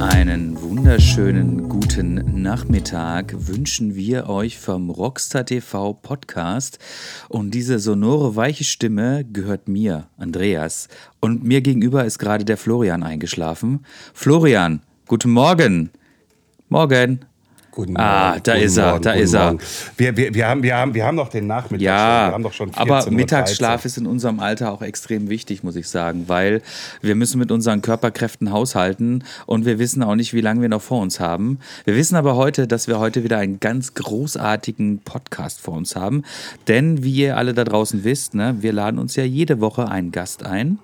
Einen wunderschönen guten Nachmittag wünschen wir euch vom Rockstar TV Podcast. Und diese sonore, weiche Stimme gehört mir, Andreas. Und mir gegenüber ist gerade der Florian eingeschlafen. Florian, guten Morgen. Morgen. Guten Ah, Morgen, da guten ist er, Morgen, da ist er. Wir, wir, wir, haben, wir, haben, wir haben noch den Nachmittag. Ja, wir haben doch schon aber 14:13 Uhr. Mittagsschlaf ist in unserem Alter auch extrem wichtig, muss ich sagen, weil wir müssen mit unseren Körperkräften haushalten und wir wissen auch nicht, wie lange wir noch vor uns haben. Wir wissen aber heute, dass wir heute wieder einen ganz großartigen Podcast vor uns haben, denn wie ihr alle da draußen wisst, ne, wir laden uns ja jede Woche einen Gast ein.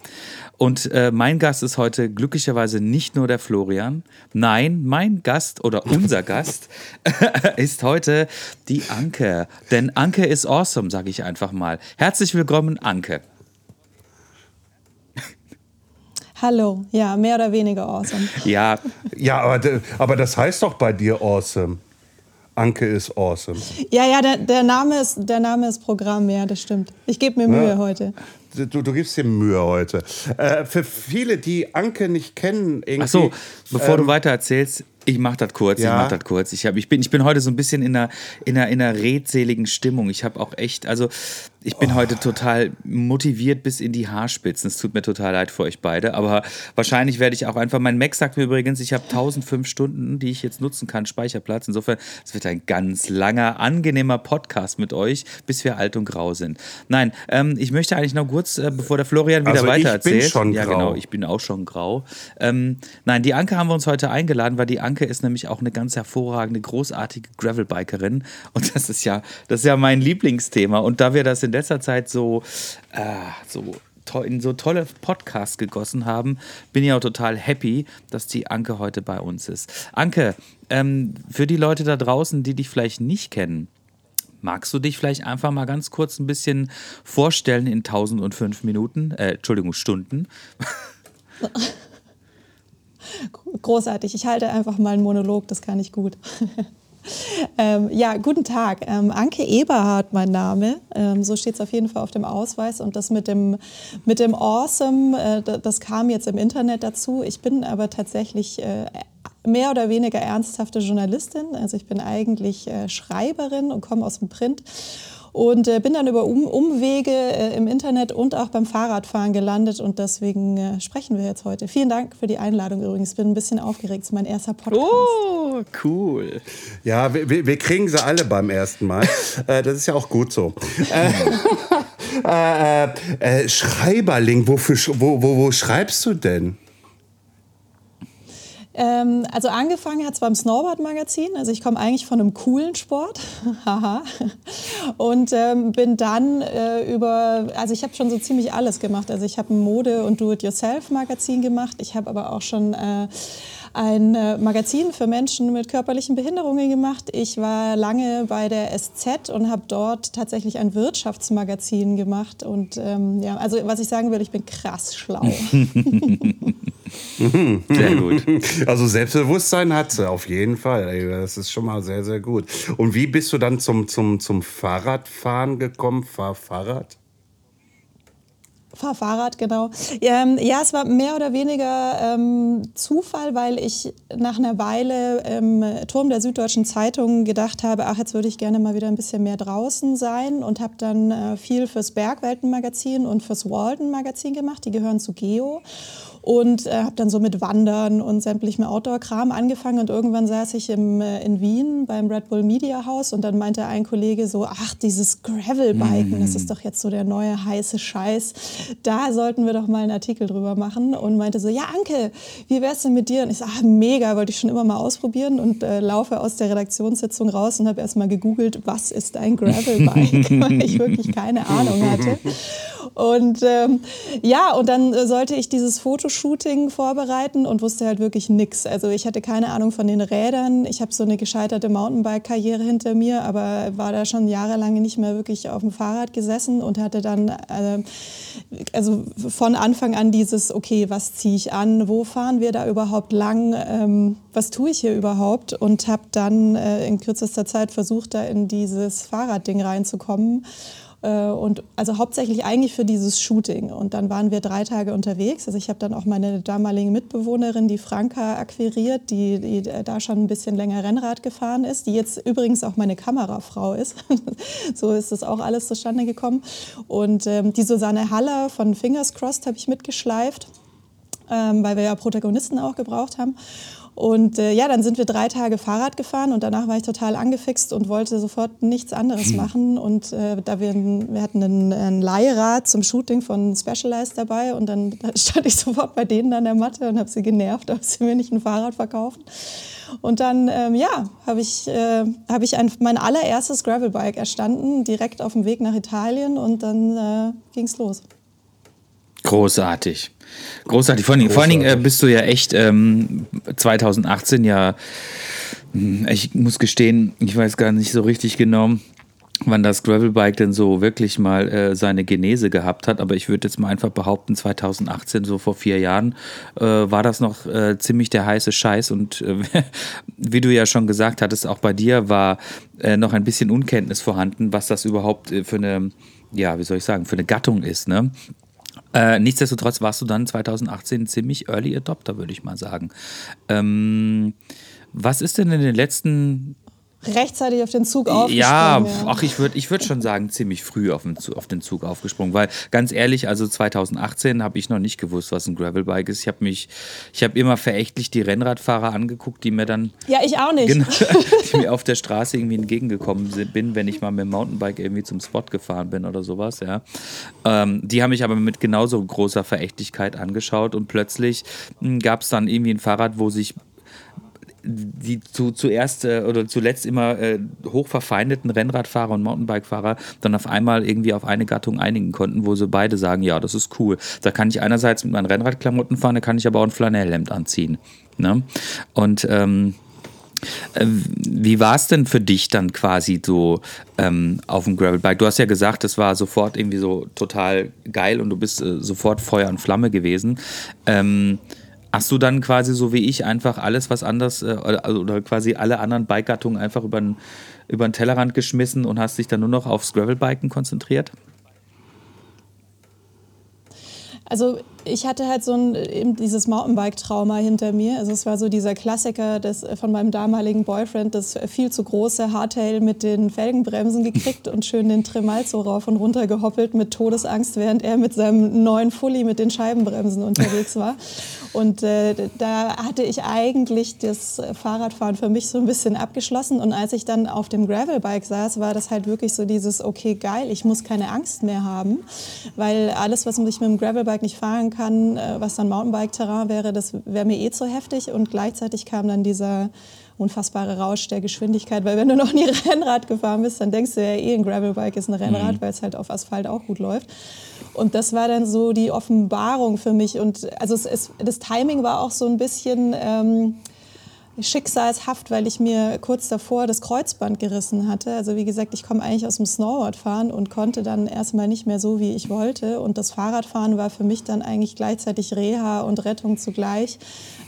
Und äh, mein Gast ist heute glücklicherweise nicht nur der Florian. Nein, mein Gast oder unser Gast ist heute die Anke. Denn Anke ist awesome, sage ich einfach mal. Herzlich willkommen, Anke. Hallo, ja, mehr oder weniger awesome. Ja, Ja, aber, aber das heißt doch bei dir awesome. Anke ist awesome. Ja, ja, der, der, Name ist, der Name ist Programm, ja, das stimmt. Ich gebe mir Mühe heute. Du, du gibst dir Mühe heute. Äh, für viele, die Anke nicht kennen, irgendwie. ach so, bevor ähm, du weiter erzählst, ich mach das kurz, ich Ja. mach das kurz. Ich, hab, ich, bin, ich bin heute so ein bisschen in einer, in einer, in einer redseligen Stimmung. Ich habe auch echt, also ich bin heute total motiviert bis in die Haarspitzen. Es tut mir total leid für euch beide, aber wahrscheinlich werde ich auch einfach, mein Mac sagt mir übrigens, ich habe 1005 Stunden, die ich jetzt nutzen kann, Speicherplatz. Insofern, es wird ein ganz langer, angenehmer Podcast mit euch, bis wir alt und grau sind. Nein, ähm, ich möchte eigentlich noch kurz, äh, bevor der Florian wieder Also ich weiter bin erzählt. schon ja, grau. genau, ich bin auch schon grau. Ähm, nein, die Anke haben wir uns heute eingeladen, weil die Anke ist nämlich auch eine ganz hervorragende, großartige Gravelbikerin. Und das ist ja, das ist ja mein Lieblingsthema. Und da wir das in letzter Zeit so, äh, so in so tolle Podcasts gegossen haben, bin ich auch total happy, dass die Anke heute bei uns ist. Anke, ähm, für die Leute da draußen, die dich vielleicht nicht kennen, Magst du dich vielleicht einfach mal ganz kurz ein bisschen vorstellen in 1005 Minuten, äh, Entschuldigung, Stunden? Großartig. Ich halte einfach mal einen Monolog, das kann ich gut. ähm, ja, guten Tag. Ähm, Anke Eberhardt, mein Name. Ähm, so steht es auf jeden Fall auf dem Ausweis. Und das mit dem, mit dem Awesome, äh, da- das kam jetzt im Internet dazu. Ich bin aber tatsächlich äh, mehr oder weniger ernsthafte Journalistin. Also ich bin eigentlich äh, Schreiberin und komme aus dem Print. Und äh, bin dann über um Umwege äh, im Internet und auch beim Fahrradfahren gelandet und deswegen äh, sprechen wir jetzt heute. Vielen Dank für die Einladung übrigens. Bin ein bisschen aufgeregt. Es ist mein erster Podcast. Oh, cool. Ja, wir, wir kriegen sie alle beim ersten Mal. äh, das ist ja auch gut so. Äh, äh, äh, Schreiberling, wofür, wo, wo, wo schreibst du denn? Ähm, also angefangen hat es beim Snowboard-Magazin. Also ich komme eigentlich von einem coolen Sport. Haha. und ähm, bin dann äh, über, also ich habe schon so ziemlich alles gemacht. Also ich habe ein Mode- und Do-it-yourself-Magazin gemacht. Ich habe aber auch schon äh, ein äh, Magazin für Menschen mit körperlichen Behinderungen gemacht. Ich war lange bei der SZ und habe dort tatsächlich ein Wirtschaftsmagazin gemacht. Und ähm, ja, also was ich sagen will, ich bin krass schlau. Sehr gut. Also Selbstbewusstsein hat sie auf jeden Fall. Das ist schon mal sehr, sehr gut. Und wie bist du dann zum, zum, zum Fahrradfahren gekommen? Fahr Fahrrad? Fahr Fahrrad, genau. Ähm, ja, es war mehr oder weniger ähm, Zufall, weil ich nach einer Weile im Turm der Süddeutschen Zeitung gedacht habe, ach, jetzt würde ich gerne mal wieder ein bisschen mehr draußen sein und habe dann äh, viel fürs Bergwelten-Magazin und fürs Walden-Magazin gemacht. Die gehören zu Geo. Und äh, habe dann so mit Wandern und sämtlichem Outdoor-Kram angefangen. Und irgendwann saß ich im, äh, in Wien beim Red Bull Media House und dann meinte ein Kollege so, ach, dieses Gravelbiken, das ist doch jetzt so der neue heiße Scheiß. Da sollten wir doch mal einen Artikel drüber machen. Und meinte so, ja, Anke, wie wär's denn mit dir? Und ich so, ach, mega, wollte ich schon immer mal ausprobieren. Und äh, laufe aus der Redaktionssitzung raus und habe erst mal gegoogelt, was ist ein Gravelbike, weil ich wirklich keine Ahnung hatte. Und ähm, ja, und dann äh, sollte ich dieses Fotoshooting vorbereiten und wusste halt wirklich nichts. Also ich hatte keine Ahnung von den Rädern. Ich habe so eine gescheiterte Mountainbike-Karriere hinter mir, aber war da schon jahrelang nicht mehr wirklich auf dem Fahrrad gesessen und hatte dann äh, also von Anfang an dieses, okay, was ziehe ich an, wo fahren wir da überhaupt lang, ähm, was tue ich hier überhaupt und habe dann äh, in kürzester Zeit versucht, da in dieses Fahrradding reinzukommen und also hauptsächlich eigentlich für dieses Shooting. Und dann waren wir drei Tage unterwegs. Also ich habe dann auch meine damalige Mitbewohnerin, die Franka, akquiriert, die, die da schon ein bisschen länger Rennrad gefahren ist, die jetzt übrigens auch meine Kamerafrau ist. so ist das auch alles zustande gekommen. Und ähm, die Susanne Haller von Fingers Crossed habe ich mitgeschleift. Ähm, weil wir ja Protagonisten auch gebraucht haben. Und äh, ja, dann sind wir drei Tage Fahrrad gefahren und danach war ich total angefixt und wollte sofort nichts anderes hm. machen. Und äh, da wir, wir hatten ein, ein Leihrad zum Shooting von Specialized dabei und dann stand ich sofort bei denen an der Matte und habe sie genervt, ob sie mir nicht ein Fahrrad verkaufen. Und dann, ähm, ja, habe ich, äh, hab ich ein, mein allererstes Gravelbike erstanden, direkt auf dem Weg nach Italien und dann äh, ging es los. Großartig. Großartig. Vor allen Dingen, vor allen Dingen äh, bist du ja echt ähm, 2018 ja, hm, ich muss gestehen, ich weiß gar nicht so richtig genau, wann das Gravelbike denn so wirklich mal äh, seine Genese gehabt hat. Aber ich würde jetzt mal einfach behaupten, 2018, so vor vier Jahren, äh, war das noch äh, ziemlich der heiße Scheiß. Und äh, wie du ja schon gesagt hattest, auch bei dir war äh, noch ein bisschen Unkenntnis vorhanden, was das überhaupt für eine, ja, wie soll ich sagen, für eine Gattung ist. Ne? Äh, nichtsdestotrotz warst du dann 2018 ziemlich Early Adopter, würde ich mal sagen. Ähm, was ist denn in den letzten rechtzeitig auf den Zug aufgesprungen. Ja, ja. ach, ich würde ich würd schon sagen, ziemlich früh auf den, auf den Zug aufgesprungen, weil ganz ehrlich, also 2018 habe ich noch nicht gewusst, was ein Gravelbike ist. Ich habe mich, ich habe immer verächtlich die Rennradfahrer angeguckt, die mir dann. Ja, ich auch nicht. Genau, die mir auf der Straße irgendwie entgegengekommen bin, wenn ich mal mit dem Mountainbike irgendwie zum Spot gefahren bin oder sowas, ja. Ähm, die haben mich aber mit genauso großer Verächtlichkeit angeschaut und plötzlich hm, gab es dann irgendwie ein Fahrrad, wo sich die zu, zuerst äh, oder zuletzt immer äh, hochverfeindeten Rennradfahrer und Mountainbike-Fahrer dann auf einmal irgendwie auf eine Gattung einigen konnten, wo sie beide sagen, ja, das ist cool. Da kann ich einerseits mit meinen Rennradklamotten fahren, da kann ich aber auch ein Flanellhemd anziehen. Ne? Und ähm, äh, wie war es denn für dich dann quasi so ähm, auf dem Gravelbike? Du hast ja gesagt, es war sofort irgendwie so total geil und du bist äh, sofort Feuer und Flamme gewesen. Ähm, Hast du dann quasi so wie ich einfach alles, was anders, äh, also, oder quasi alle anderen Bike-Gattungen einfach über den, über den Tellerrand geschmissen und hast dich dann nur noch aufs Gravelbiken konzentriert? Also ich hatte halt so ein, eben dieses Mountainbike-Trauma hinter mir. Also es war so dieser Klassiker des, von meinem damaligen Boyfriend, das viel zu große Hardtail mit den Felgenbremsen gekriegt und schön den Tremalzo rauf und runter gehoppelt mit Todesangst, während er mit seinem neuen Fully mit den Scheibenbremsen unterwegs war. Und äh, da hatte ich eigentlich das Fahrradfahren für mich so ein bisschen abgeschlossen. Und als ich dann auf dem Gravelbike saß, war das halt wirklich so dieses, okay, geil, ich muss keine Angst mehr haben, weil alles, was ich mit dem Gravelbike nicht fahren kann, äh, was dann Mountainbike-Terrain wäre, das wäre mir eh zu heftig. Und gleichzeitig kam dann dieser unfassbare Rausch der Geschwindigkeit, weil wenn du noch nie Rennrad gefahren bist, dann denkst du ja eh, ein Gravelbike ist ein Rennrad, mhm. weil es halt auf Asphalt auch gut läuft. Und das war dann so die Offenbarung für mich. Und also es, es, das Timing war auch so ein bisschen ähm, schicksalshaft, weil ich mir kurz davor das Kreuzband gerissen hatte. Also wie gesagt, ich komme eigentlich aus dem Snowboardfahren und konnte dann erstmal nicht mehr so, wie ich wollte. Und das Fahrradfahren war für mich dann eigentlich gleichzeitig Reha und Rettung zugleich,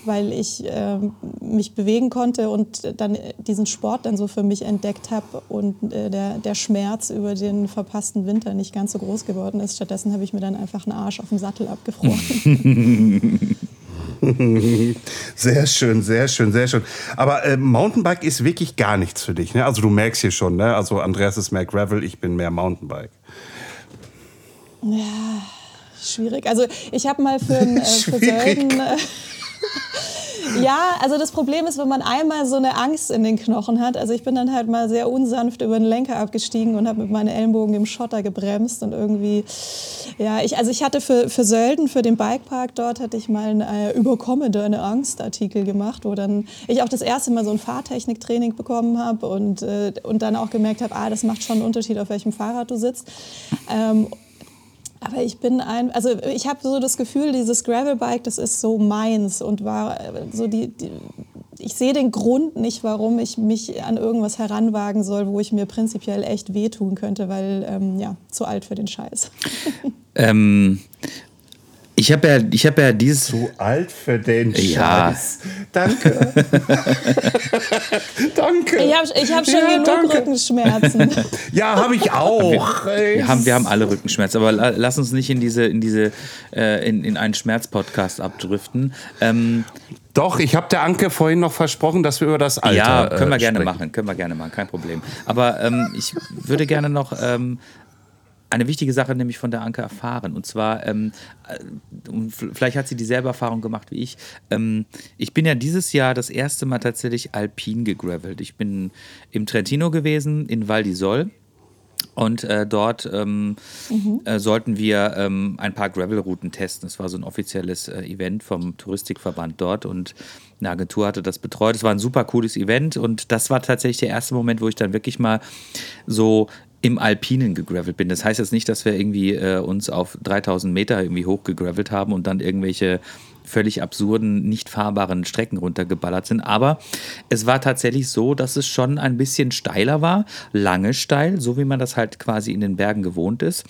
weil ich äh, mich bewegen konnte und dann diesen Sport dann so für mich entdeckt habe und äh, der, der Schmerz über den verpassten Winter nicht ganz so groß geworden ist. Stattdessen habe ich mir dann einfach einen Arsch auf dem Sattel abgefroren. sehr schön, sehr schön, sehr schön. Aber äh, Mountainbike ist wirklich gar nichts für dich. Ne? Also du merkst hier schon, ne? also Andreas ist mehr Gravel, ich bin mehr Mountainbike. Ja, schwierig. Also ich habe mal für, äh, für Sölden... Äh, ja, also das Problem ist, wenn man einmal so eine Angst in den Knochen hat. Also ich bin dann halt mal sehr unsanft über den Lenker abgestiegen und habe mit meinen Ellenbogen im Schotter gebremst und irgendwie, ja, ich, also ich hatte für, für Sölden, für den Bikepark dort, hatte ich mal einen äh, Überkomme deine Angst-Artikel gemacht, wo dann ich auch das erste Mal so ein Fahrtechniktraining bekommen habe und, äh, und dann auch gemerkt habe, ah, das macht schon einen Unterschied, auf welchem Fahrrad du sitzt. Ähm, Aber ich bin ein, also ich habe so das Gefühl, dieses Gravelbike, das ist so meins und war äh, so die, die ich sehe den Grund nicht, warum ich mich an irgendwas heranwagen soll, wo ich mir prinzipiell echt wehtun könnte, weil ähm, ja, zu alt für den Scheiß. Ähm, ich habe ja, ich habe ja dieses. Zu alt für den Ja. Scheiß. Danke. danke. Ich habe ich hab schon Ja, genug danke. Rückenschmerzen. Ja, habe ich auch. Wir haben, wir haben alle Rückenschmerzen, aber la- lass uns nicht in diese, in diese, äh, in, in einen Schmerzpodcast abdriften. Ähm, Doch, ich habe der Anke vorhin noch versprochen, dass wir über das Alter ja, können wir äh, gerne sprechen. machen, können wir gerne machen, kein Problem. Aber ähm, ich würde gerne noch ähm, eine wichtige Sache nämlich von der Anke erfahren. Und zwar, ähm, äh, vielleicht hat sie dieselbe Erfahrung gemacht wie ich. Ähm, ich bin ja dieses Jahr das erste Mal tatsächlich alpin gegravelt. Ich bin im Trentino gewesen, in Val di Sol. Und äh, dort ähm, äh, sollten wir ähm, ein paar Gravel-Routen testen. Es war so ein offizielles äh, Event vom Touristikverband dort und eine Agentur hatte das betreut. Es war ein super cooles Event und das war tatsächlich der erste Moment, wo ich dann wirklich mal so im Alpinen gegravelt bin. Das heißt jetzt nicht, dass wir irgendwie äh, uns auf 3000 Meter irgendwie hochgegravelt haben und dann irgendwelche völlig absurden, nicht fahrbaren Strecken runtergeballert sind. Aber es war tatsächlich so, dass es schon ein bisschen steiler war, lange steil, so wie man das halt quasi in den Bergen gewohnt ist.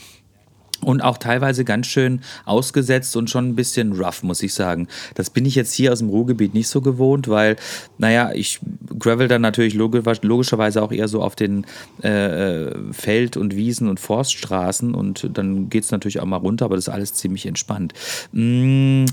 Und auch teilweise ganz schön ausgesetzt und schon ein bisschen rough, muss ich sagen. Das bin ich jetzt hier aus dem Ruhrgebiet nicht so gewohnt, weil, naja, ich gravel dann natürlich logisch, logischerweise auch eher so auf den äh, Feld- und Wiesen- und Forststraßen und dann geht es natürlich auch mal runter, aber das ist alles ziemlich entspannt. Mm,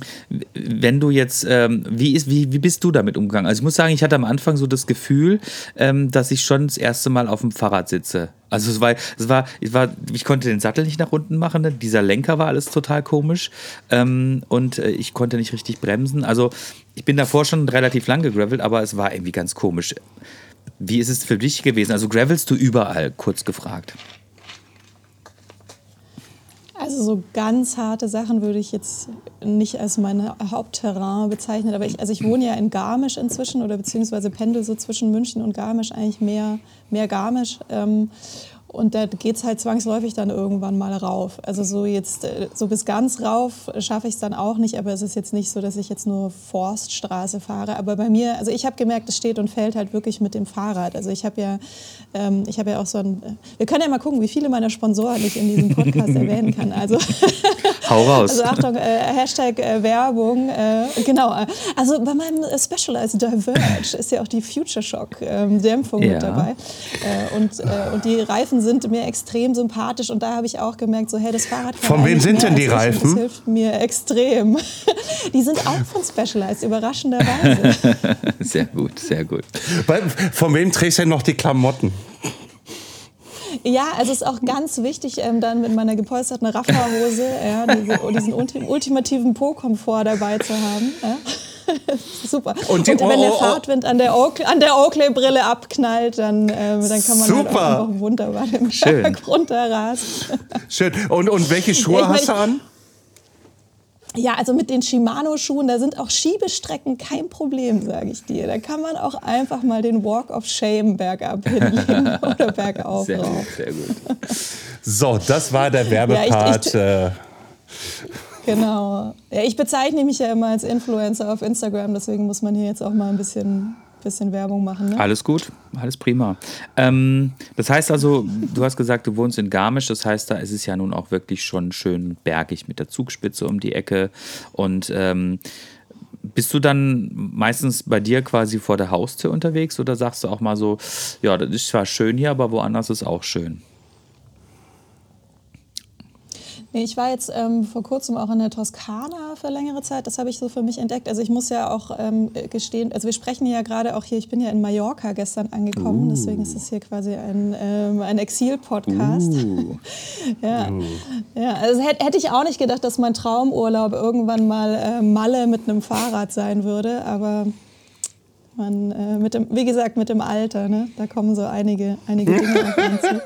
wenn du jetzt, ähm, wie, ist, wie, wie bist du damit umgegangen? Also ich muss sagen, ich hatte am Anfang so das Gefühl, ähm, dass ich schon das erste Mal auf dem Fahrrad sitze. Also es war, es war, es war, ich konnte den Sattel nicht nach unten machen, ne? dieser Lenker war alles total komisch ähm, und äh, ich konnte nicht richtig bremsen. Also ich bin davor schon relativ lang gegravelt, aber es war irgendwie ganz komisch. Wie ist es für dich gewesen? Also gravelst du überall, kurz gefragt. Also so ganz harte Sachen würde ich jetzt nicht als mein Hauptterrain bezeichnen, aber ich, also ich wohne ja in Garmisch inzwischen oder beziehungsweise pendel so zwischen München und Garmisch, eigentlich mehr, mehr Garmisch. Ähm, und da geht es halt zwangsläufig dann irgendwann mal rauf. Also so jetzt, äh, so bis ganz rauf schaffe ich es dann auch nicht, aber es ist jetzt nicht so, dass ich jetzt nur Forststraße fahre. Aber bei mir, also ich habe gemerkt, es steht und fällt halt wirklich mit dem Fahrrad. Also ich habe ja, ähm, ich habe ja auch so ein, äh, wir können ja mal gucken, wie viele meiner Sponsoren ich in diesem Podcast erwähnen kann. Also Hau raus. also Achtung, äh, Hashtag äh, Werbung. Äh, genau. Also bei meinem äh, Specialized Diverge ist ja auch die Future Shock ähm, Dämpfung Ja. mit dabei. Äh, und, äh, und die Reifen sind mir extrem sympathisch. Und da habe ich auch gemerkt, so hey, das Fahrrad kann Von wem sind denn die als Reifen? Das hilft mir extrem. Die sind auch von Specialized, überraschenderweise. Sehr gut, sehr gut. Weil- Von wem trägst du denn noch die Klamotten? Ja, also es ist auch ganz wichtig, ähm, dann mit meiner gepolsterten Raffa-Hose ja, diese, diesen ulti ultimativen Po-Komfort dabei zu haben. Ja. Super. Und Und, die- wenn oh, der oh, oh. Fahrtwind an der an der Oakley-Brille abknallt, dann, ähm, dann kann man halt Super. auch noch wunderbar den Schön. Berg runterrasen. Schön. Und, und welche Schuhe ich hast du an? Ja, also mit den Shimano-Schuhen, da sind auch Schiebestrecken kein Problem, sage ich dir. Da kann man auch einfach mal den Walk of Shame bergab hinlegen oder bergauf. Sehr gut, sehr gut. So, das war der Werbepart. ich- äh, Genau. Ja, ich bezeichne mich ja immer als Influencer auf Instagram, deswegen muss man hier jetzt auch mal ein bisschen, bisschen Werbung machen. Ne? Alles gut, alles prima. Ähm, das heißt also, du hast gesagt, du wohnst in Garmisch, das heißt, da ist es ja nun auch wirklich schon schön bergig mit der Zugspitze um die Ecke. Und ähm, bist du dann meistens bei dir quasi vor der Haustür unterwegs oder sagst du auch mal so, ja, das ist zwar schön hier, aber woanders ist auch schön? Nee, ich war jetzt ähm, vor kurzem auch in der Toskana für längere Zeit. Das habe ich so für mich entdeckt. Also ich muss ja auch ähm, gestehen, also wir sprechen ja gerade auch hier, ich bin ja in Mallorca gestern angekommen, deswegen ist es hier quasi ein, ähm, ein Exil-Podcast. Uh, Ja, ja also hätte, hätte ich auch nicht gedacht, dass mein Traumurlaub irgendwann mal äh, Malle mit einem Fahrrad sein würde, aber man, äh, mit dem, wie gesagt, mit dem Alter, ne? da kommen so einige, einige Dinge auf einen zu.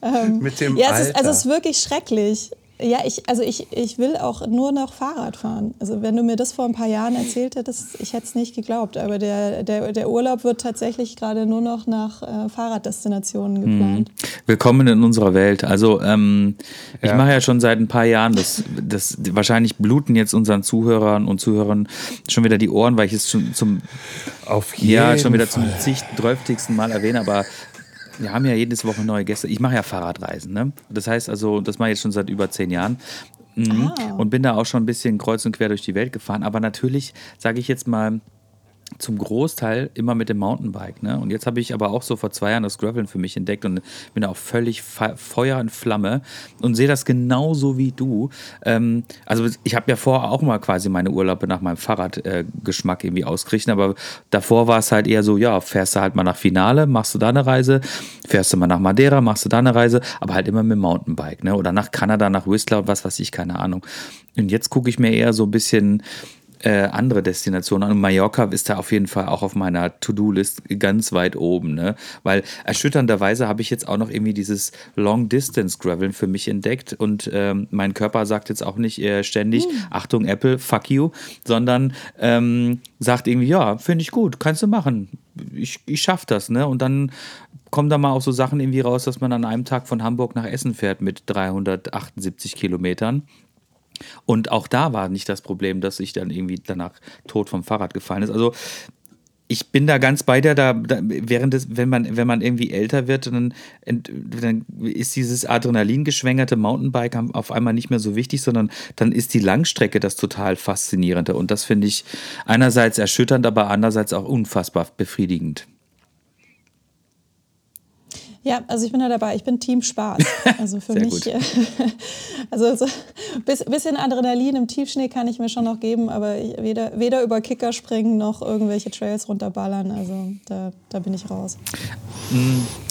Ähm, mit dem ja, es ist, Alter. also es ist wirklich schrecklich. Ja, ich, also ich, ich will auch nur noch Fahrrad fahren. Also wenn du mir das vor ein paar Jahren erzählt hättest, ich hätte es nicht geglaubt. Aber der, der, der Urlaub wird tatsächlich gerade nur noch nach äh, Fahrraddestinationen geplant. Hm. Willkommen in unserer Welt. Also ähm, ja. ich mache ja schon seit ein paar Jahren das, das wahrscheinlich bluten jetzt unseren Zuhörern und Zuhörern schon wieder die Ohren, weil ich es schon zum Auf jeden ja schon wieder Fall. zum zigdrölftigsten Mal erwähne, aber wir haben ja jedes Woche neue Gäste. Ich mache ja Fahrradreisen. Ne? Das heißt also, das mache ich jetzt schon seit über zehn Jahren. Mhm. Ah. Und bin da auch schon ein bisschen kreuz und quer durch die Welt gefahren. Aber natürlich, sage ich jetzt mal, zum Großteil immer mit dem Mountainbike. Ne? Und jetzt habe ich aber auch so vor zwei Jahren das Graveln für mich entdeckt und bin auch völlig Feuer und Flamme und sehe das genauso wie du. Ähm, also ich habe ja vorher auch mal quasi meine Urlaube nach meinem Fahrradgeschmack äh, irgendwie ausgerichtet, aber davor war es halt eher so, ja, fährst du halt mal nach Finale, machst du da eine Reise, fährst du mal nach Madeira, machst du da eine Reise, aber halt immer mit dem Mountainbike. Ne? Oder nach Kanada, nach Whistler und was weiß ich, keine Ahnung. Und jetzt gucke ich mir eher so ein bisschen äh, andere Destinationen. Und Mallorca ist da auf jeden Fall auch auf meiner To-Do-List ganz weit oben, ne? Weil erschütternderweise habe ich jetzt auch noch irgendwie dieses Long-Distance-Graveln für mich entdeckt und ähm, mein Körper sagt jetzt auch nicht äh, ständig, Hm. Achtung Apple, fuck you, sondern ähm, sagt irgendwie, ja, finde ich gut, kannst du machen. Ich, ich schaff das, ne? Und dann kommen da mal auch so Sachen irgendwie raus, dass man an einem Tag von Hamburg nach Essen fährt mit 378 Kilometern. Und auch da war nicht das Problem, dass ich dann irgendwie danach tot vom Fahrrad gefallen ist. Also ich bin da ganz bei dir, da, da während des, wenn man, wenn man irgendwie älter wird, dann, dann ist dieses adrenalingeschwängerte Mountainbike auf einmal nicht mehr so wichtig, sondern dann ist die Langstrecke das total faszinierende. Und das finde ich einerseits erschütternd, aber andererseits auch unfassbar befriedigend. Ja, also ich bin da dabei. Ich bin Team Spaß. Also für mich, äh, also so ein bisschen Adrenalin im Tiefschnee kann ich mir schon noch geben, aber ich, weder, weder über Kicker springen noch irgendwelche Trails runterballern. Also da, da bin ich raus.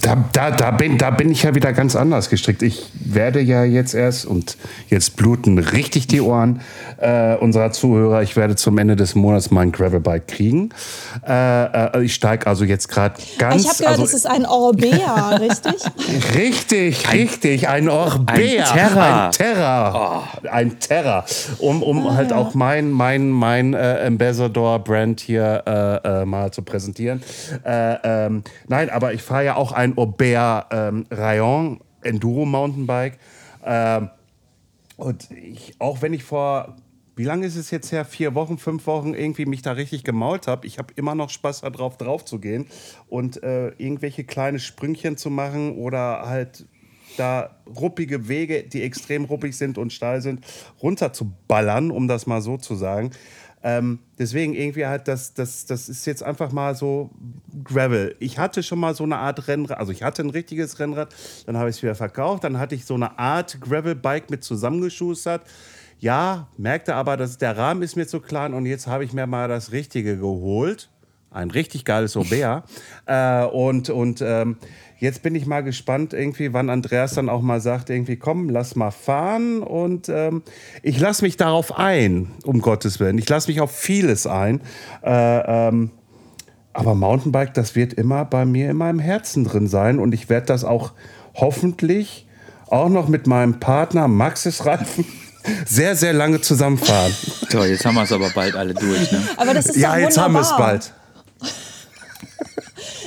Da, da, da, bin, da bin ich ja wieder ganz anders gestrickt. Ich werde ja jetzt erst, und jetzt bluten richtig die Ohren äh, unserer Zuhörer, ich werde zum Ende des Monats mein Gravelbike kriegen. Äh, äh, ich steige also jetzt gerade ganz... ich habe gehört, also, es ist ein Orbea, richtig? Richtig, richtig, ein Orbea. ein Terra. Ein Terra. Ein Terra. Um, um halt auch mein, mein, mein äh, Ambassador-Brand hier äh, äh, mal zu präsentieren. Äh, ähm, nein, aber ich fahre ja auch ein Orbea ähm, Rayon Enduro Mountainbike. Ähm, und ich, auch wenn ich vor, wie lange ist es jetzt her? Vier Wochen, fünf Wochen irgendwie mich da richtig gemault habe. Ich habe immer noch Spaß darauf, drauf zu gehen und äh, irgendwelche kleine Sprüngchen zu machen oder halt da ruppige Wege, die extrem ruppig sind und steil sind, runter zu ballern, um das mal so zu sagen. Ähm, deswegen irgendwie halt, das, das, das ist jetzt einfach mal so Gravel. Ich hatte schon mal so eine Art Rennrad, also ich hatte ein richtiges Rennrad, dann habe ich es wieder verkauft, dann hatte ich so eine Art Gravel-Bike mit zusammengeschustert. Ja, merkte aber, dass der Rahmen ist mir zu klein und jetzt habe ich mir mal das Richtige geholt. Ein richtig geiles Aubert. äh, und und ähm, jetzt bin ich mal gespannt, irgendwie, wann Andreas dann auch mal sagt, irgendwie, komm, lass mal fahren. Und ähm, ich lasse mich darauf ein, um Gottes Willen. Ich lasse mich auf vieles ein. Äh, ähm, aber Mountainbike, das wird immer bei mir in meinem Herzen drin sein. Und ich werde das auch hoffentlich auch noch mit meinem Partner Maxis Reifen sehr, sehr lange zusammenfahren. Toll, jetzt haben wir es aber bald alle durch. Ne? Aber das ist ja, doch jetzt haben wir es wunderbar. bald.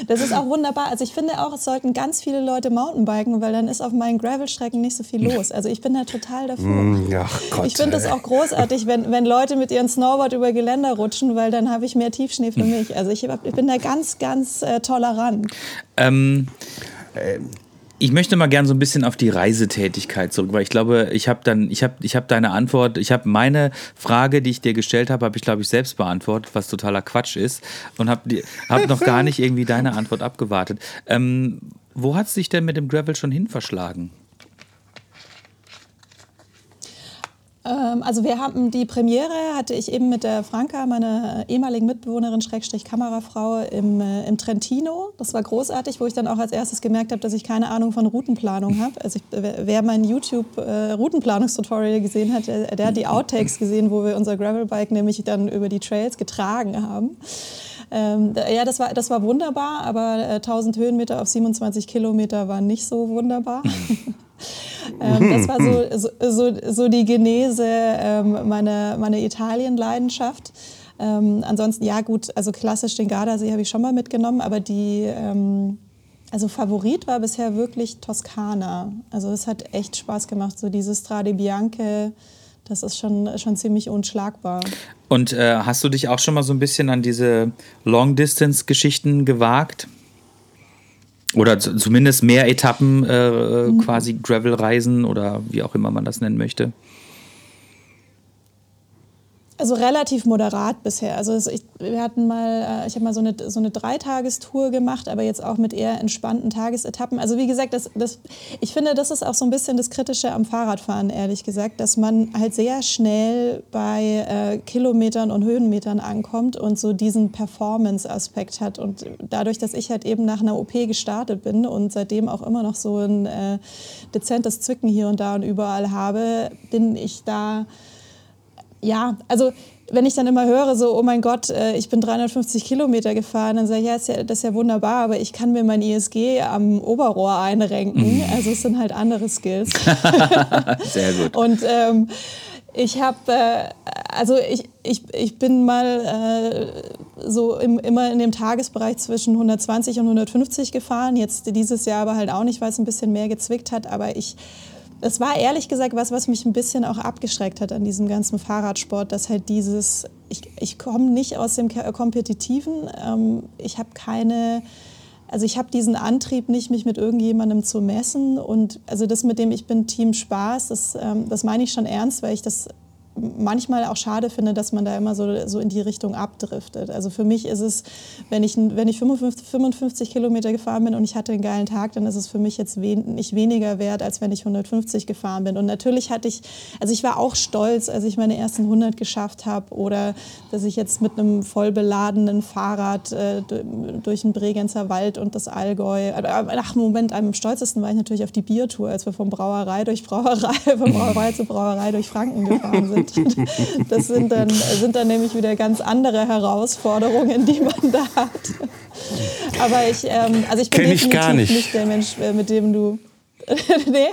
Das ist auch wunderbar. Also ich finde auch, es sollten ganz viele Leute Mountainbiken, weil dann ist auf meinen Gravelstrecken nicht so viel los. Also ich bin da total dafür. Mm, Ach Gott. ich finde es ey. auch großartig, wenn, wenn Leute mit ihren Snowboard über Geländer rutschen, weil dann habe ich mehr Tiefschnee für mich. Also ich, hab, ich bin da ganz, ganz äh, tolerant. Ähm, ich möchte mal gern so ein bisschen auf die Reisetätigkeit zurück, weil ich glaube, ich habe dann, ich habe, ich habe deine Antwort, ich habe meine Frage, die ich dir gestellt habe, habe ich glaube ich selbst beantwortet, was totaler Quatsch ist und habe hab noch gar nicht irgendwie deine Antwort abgewartet. Ähm, wo hat es dich denn mit dem Gravel schon hin verschlagen? Ähm, also wir haben die Premiere, hatte ich eben mit der Franka, meiner ehemaligen Mitbewohnerin, Schrägstrich Kamerafrau, im, äh, im Trentino. Das war großartig, wo ich dann auch als erstes gemerkt habe, dass ich keine Ahnung von Routenplanung habe. Also ich, wer wer mein YouTube-Routenplanungstutorial gesehen hat, der, der hat die Outtakes gesehen, wo wir unser Gravelbike nämlich dann über die Trails getragen haben. Ähm, ja, das war, das war wunderbar, aber äh, 1000 Höhenmeter auf 27 Kilometer war nicht so wunderbar. Ähm, das war so, so, so die Genese ähm, meiner, meiner Italien-Leidenschaft. Ähm, ansonsten, ja gut, also klassisch den Gardasee habe ich schon mal mitgenommen, aber die, ähm, also Favorit war bisher wirklich Toskana. Also es hat echt Spaß gemacht, so diese Strade Bianche, das ist schon, schon ziemlich unschlagbar. Und äh, hast du dich auch schon mal so ein bisschen an diese Long-Distance-Geschichten gewagt? Oder zumindest mehr Etappen, äh, mhm. quasi Gravel-Reisen oder wie auch immer man das nennen möchte? Also relativ moderat bisher. Also ich, wir hatten mal, äh, ich habe mal so eine, so eine Dreitagestour gemacht, aber jetzt auch mit eher entspannten Tagesetappen. Also wie gesagt, das, das, ich finde, das ist auch so ein bisschen das Kritische am Fahrradfahren, ehrlich gesagt, dass man halt sehr schnell bei äh, Kilometern und Höhenmetern ankommt und so diesen Performance-Aspekt hat. Und dadurch, dass ich halt eben nach einer OP gestartet bin und seitdem auch immer noch so ein äh, dezentes Zwicken hier und da und überall habe, bin ich da ja, also wenn ich dann immer höre, so, oh mein Gott, äh, ich bin 350 Kilometer gefahren, dann sage ich, ja, ist ja, das ist ja wunderbar, aber ich kann mir mein ISG am Oberrohr einrenken. Mhm. Also es sind halt andere Skills. Sehr gut. Und ähm, ich habe, äh, also ich, ich, ich bin mal äh, so im, immer in dem Tagesbereich zwischen 120 und 150 gefahren. Jetzt dieses Jahr aber halt auch nicht, weil es ein bisschen mehr gezwickt hat. Aber ich das war ehrlich gesagt was, was mich ein bisschen auch abgeschreckt hat an diesem ganzen Fahrradsport, dass halt dieses, ich, ich komme nicht aus dem Kompetitiven, ähm, ich habe keine, also ich habe diesen Antrieb nicht, mich mit irgendjemandem zu messen und also das mit dem ich bin Team Spaß, das, ähm, das meine ich schon ernst, weil ich das manchmal auch schade finde, dass man da immer so, so in die Richtung abdriftet. Also für mich ist es, wenn ich, wenn ich 55, 55 Kilometer gefahren bin und ich hatte einen geilen Tag, dann ist es für mich jetzt wen, nicht weniger wert, als wenn ich 150 gefahren bin. Und natürlich hatte ich, also ich war auch stolz, als ich meine ersten 100 geschafft habe oder dass ich jetzt mit einem voll beladenen Fahrrad äh, durch den Bregenzer Wald und das Allgäu, ach Moment, am stolzesten war ich natürlich auf die Biertour, als wir von Brauerei durch Brauerei, von Brauerei zu Brauerei durch Franken gefahren sind. Das sind dann, sind dann nämlich wieder ganz andere Herausforderungen, die man da hat. Aber ich, ähm, also ich bin Kenn definitiv ich nicht. nicht der Mensch, äh, mit dem du. nee.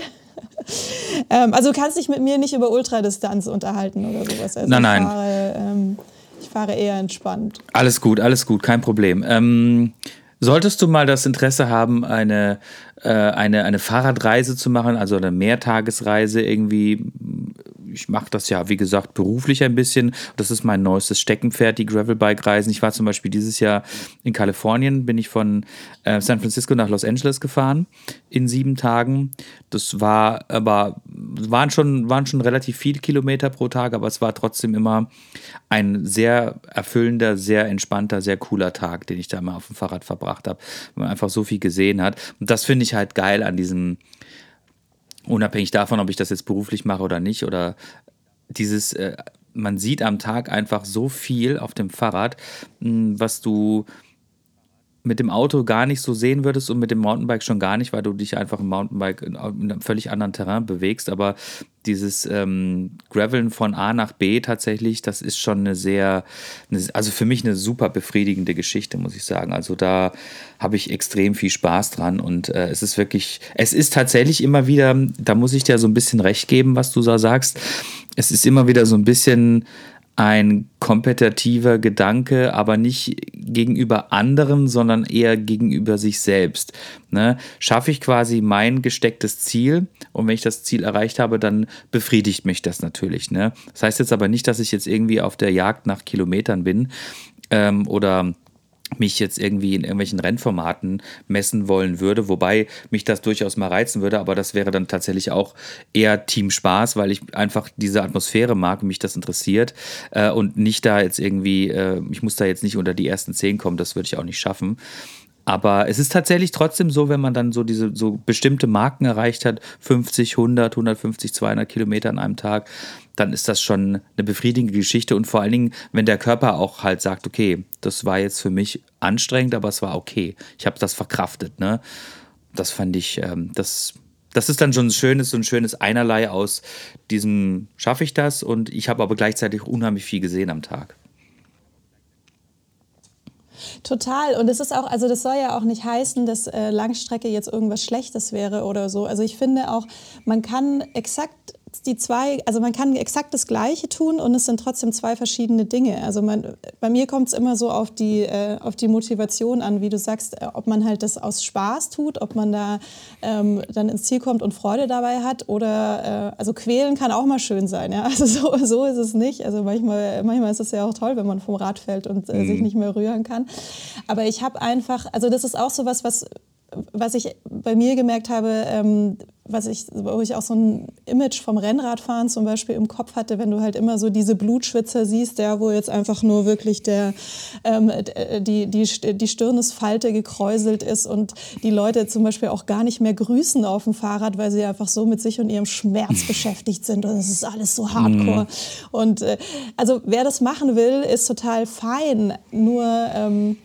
Ähm, also du kannst dich mit mir nicht über Ultradistanz unterhalten oder sowas. Also nein, nein. Ich fahre, ähm, ich fahre eher entspannt. Alles gut, alles gut, kein Problem. Ähm, solltest du mal das Interesse haben, eine, äh, eine, eine Fahrradreise zu machen, also eine Mehrtagesreise irgendwie ich mache das ja, wie gesagt, beruflich ein bisschen. Das ist mein neuestes Steckenpferd, die Gravelbike-Reisen. Ich war zum Beispiel dieses Jahr in Kalifornien, bin ich von äh, San Francisco nach Los Angeles gefahren in sieben Tagen. Das war aber, waren schon, waren schon relativ viele Kilometer pro Tag, aber es war trotzdem immer ein sehr erfüllender, sehr entspannter, sehr cooler Tag, den ich da mal auf dem Fahrrad verbracht habe, weil man einfach so viel gesehen hat. Und das finde ich halt geil an diesem unabhängig davon, ob ich das jetzt beruflich mache oder nicht, oder dieses, äh, man sieht am Tag einfach so viel auf dem Fahrrad, mh, hm, was du mit dem Auto gar nicht so sehen würdest und mit dem Mountainbike schon gar nicht, weil du dich einfach im Mountainbike in einem völlig anderen Terrain bewegst. Aber dieses ähm, Graveln von A nach B tatsächlich, das ist schon eine sehr, eine, also für mich eine super befriedigende Geschichte, muss ich sagen. Also da habe ich extrem viel Spaß dran und äh, es ist wirklich, es ist tatsächlich immer wieder, da muss ich dir so ein bisschen recht geben, was du da sagst. Es ist immer wieder so ein bisschen ein kompetitiver Gedanke, aber nicht gegenüber anderen, sondern eher gegenüber sich selbst. Ne? Schaffe ich quasi mein gestecktes Ziel und wenn ich das Ziel erreicht habe, dann befriedigt mich das natürlich. Ne? Das heißt jetzt aber nicht, dass ich jetzt irgendwie auf der Jagd nach Kilometern bin ähm, oder mich jetzt irgendwie in irgendwelchen Rennformaten messen wollen würde, wobei mich das durchaus mal reizen würde, aber das wäre dann tatsächlich auch eher Team Spaß, weil ich einfach diese Atmosphäre mag, mich das interessiert äh, und nicht da jetzt irgendwie, äh, ich muss da jetzt nicht unter die ersten zehn kommen, das würde ich auch nicht schaffen. Aber es ist tatsächlich trotzdem so, wenn man dann so diese so bestimmte Marken erreicht hat, 50, 100, 150, 200 Kilometer an einem Tag, dann ist das schon eine befriedigende Geschichte und vor allen Dingen, wenn der Körper auch halt sagt, okay, das war jetzt für mich anstrengend, aber es war okay. Ich habe das verkraftet, ne? Das fand ich, ähm, das, das ist dann schon ein schönes, ein schönes Einerlei aus diesem, schaffe ich das und ich habe aber gleichzeitig unheimlich viel gesehen am Tag. Total. Und es ist auch, also das soll ja auch nicht heißen, dass äh, Langstrecke jetzt irgendwas Schlechtes wäre oder so. Also ich finde auch, man kann exakt die zwei, also man kann exakt das Gleiche tun und es sind trotzdem zwei verschiedene Dinge. Also man, bei mir kommt es immer so auf die, äh, auf die Motivation an, wie du sagst, äh, ob man halt das aus Spaß tut, ob man da ähm, dann ins Ziel kommt und Freude dabei hat oder, äh, also quälen kann auch mal schön sein, ja. Also so, so ist es nicht. Also manchmal, manchmal ist es ja auch toll, wenn man vom Rad fällt und äh, mhm. sich nicht mehr rühren kann. Aber ich habe einfach, also das ist auch so was, was was ich bei mir gemerkt habe, ähm, was ich, wo ich auch so ein Image vom Rennradfahren zum Beispiel im Kopf hatte, wenn du halt immer so diese Blutschwitzer siehst, der, wo jetzt einfach nur wirklich der, ähm, die, die, die Stirnesfalte gekräuselt ist und die Leute zum Beispiel auch gar nicht mehr grüßen auf dem Fahrrad, weil sie einfach so mit sich und ihrem Schmerz beschäftigt sind und es ist alles so hardcore. Mhm. Und äh, also wer das machen will, ist total fein, nur ähm,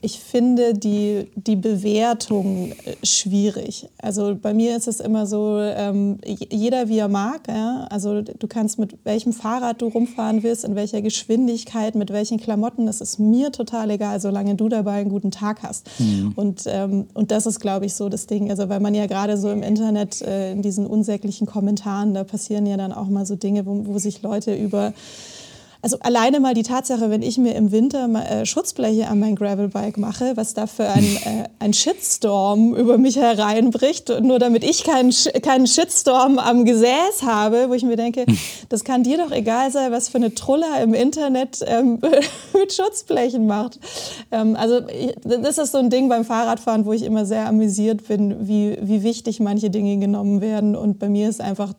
ich finde die, die Bewertung äh, schwierig. Also bei mir ist es immer so, ähm, jeder wie er mag. Ja? Also du kannst mit welchem Fahrrad du rumfahren willst, in welcher Geschwindigkeit, mit welchen Klamotten, das ist mir total egal, solange du dabei einen guten Tag hast. Mhm. Und, ähm, und das ist, glaube ich, so das Ding. Also weil man ja gerade so im Internet äh, in diesen unsäglichen Kommentaren, da passieren ja dann auch mal so Dinge, wo, wo sich Leute über also alleine mal die Tatsache, wenn ich mir im Winter äh, Schutzbleche an mein Gravelbike mache, was da für ein, äh, ein Shitstorm über mich hereinbricht, nur damit ich keinen, keinen Shitstorm am Gesäß habe, wo ich mir denke, das kann dir doch egal sein, was für eine Truller im Internet ähm, mit Schutzblechen macht. Ähm, also ich, das ist so ein Ding beim Fahrradfahren, wo ich immer sehr amüsiert bin, wie, wie wichtig manche Dinge genommen werden. Und bei mir ist einfach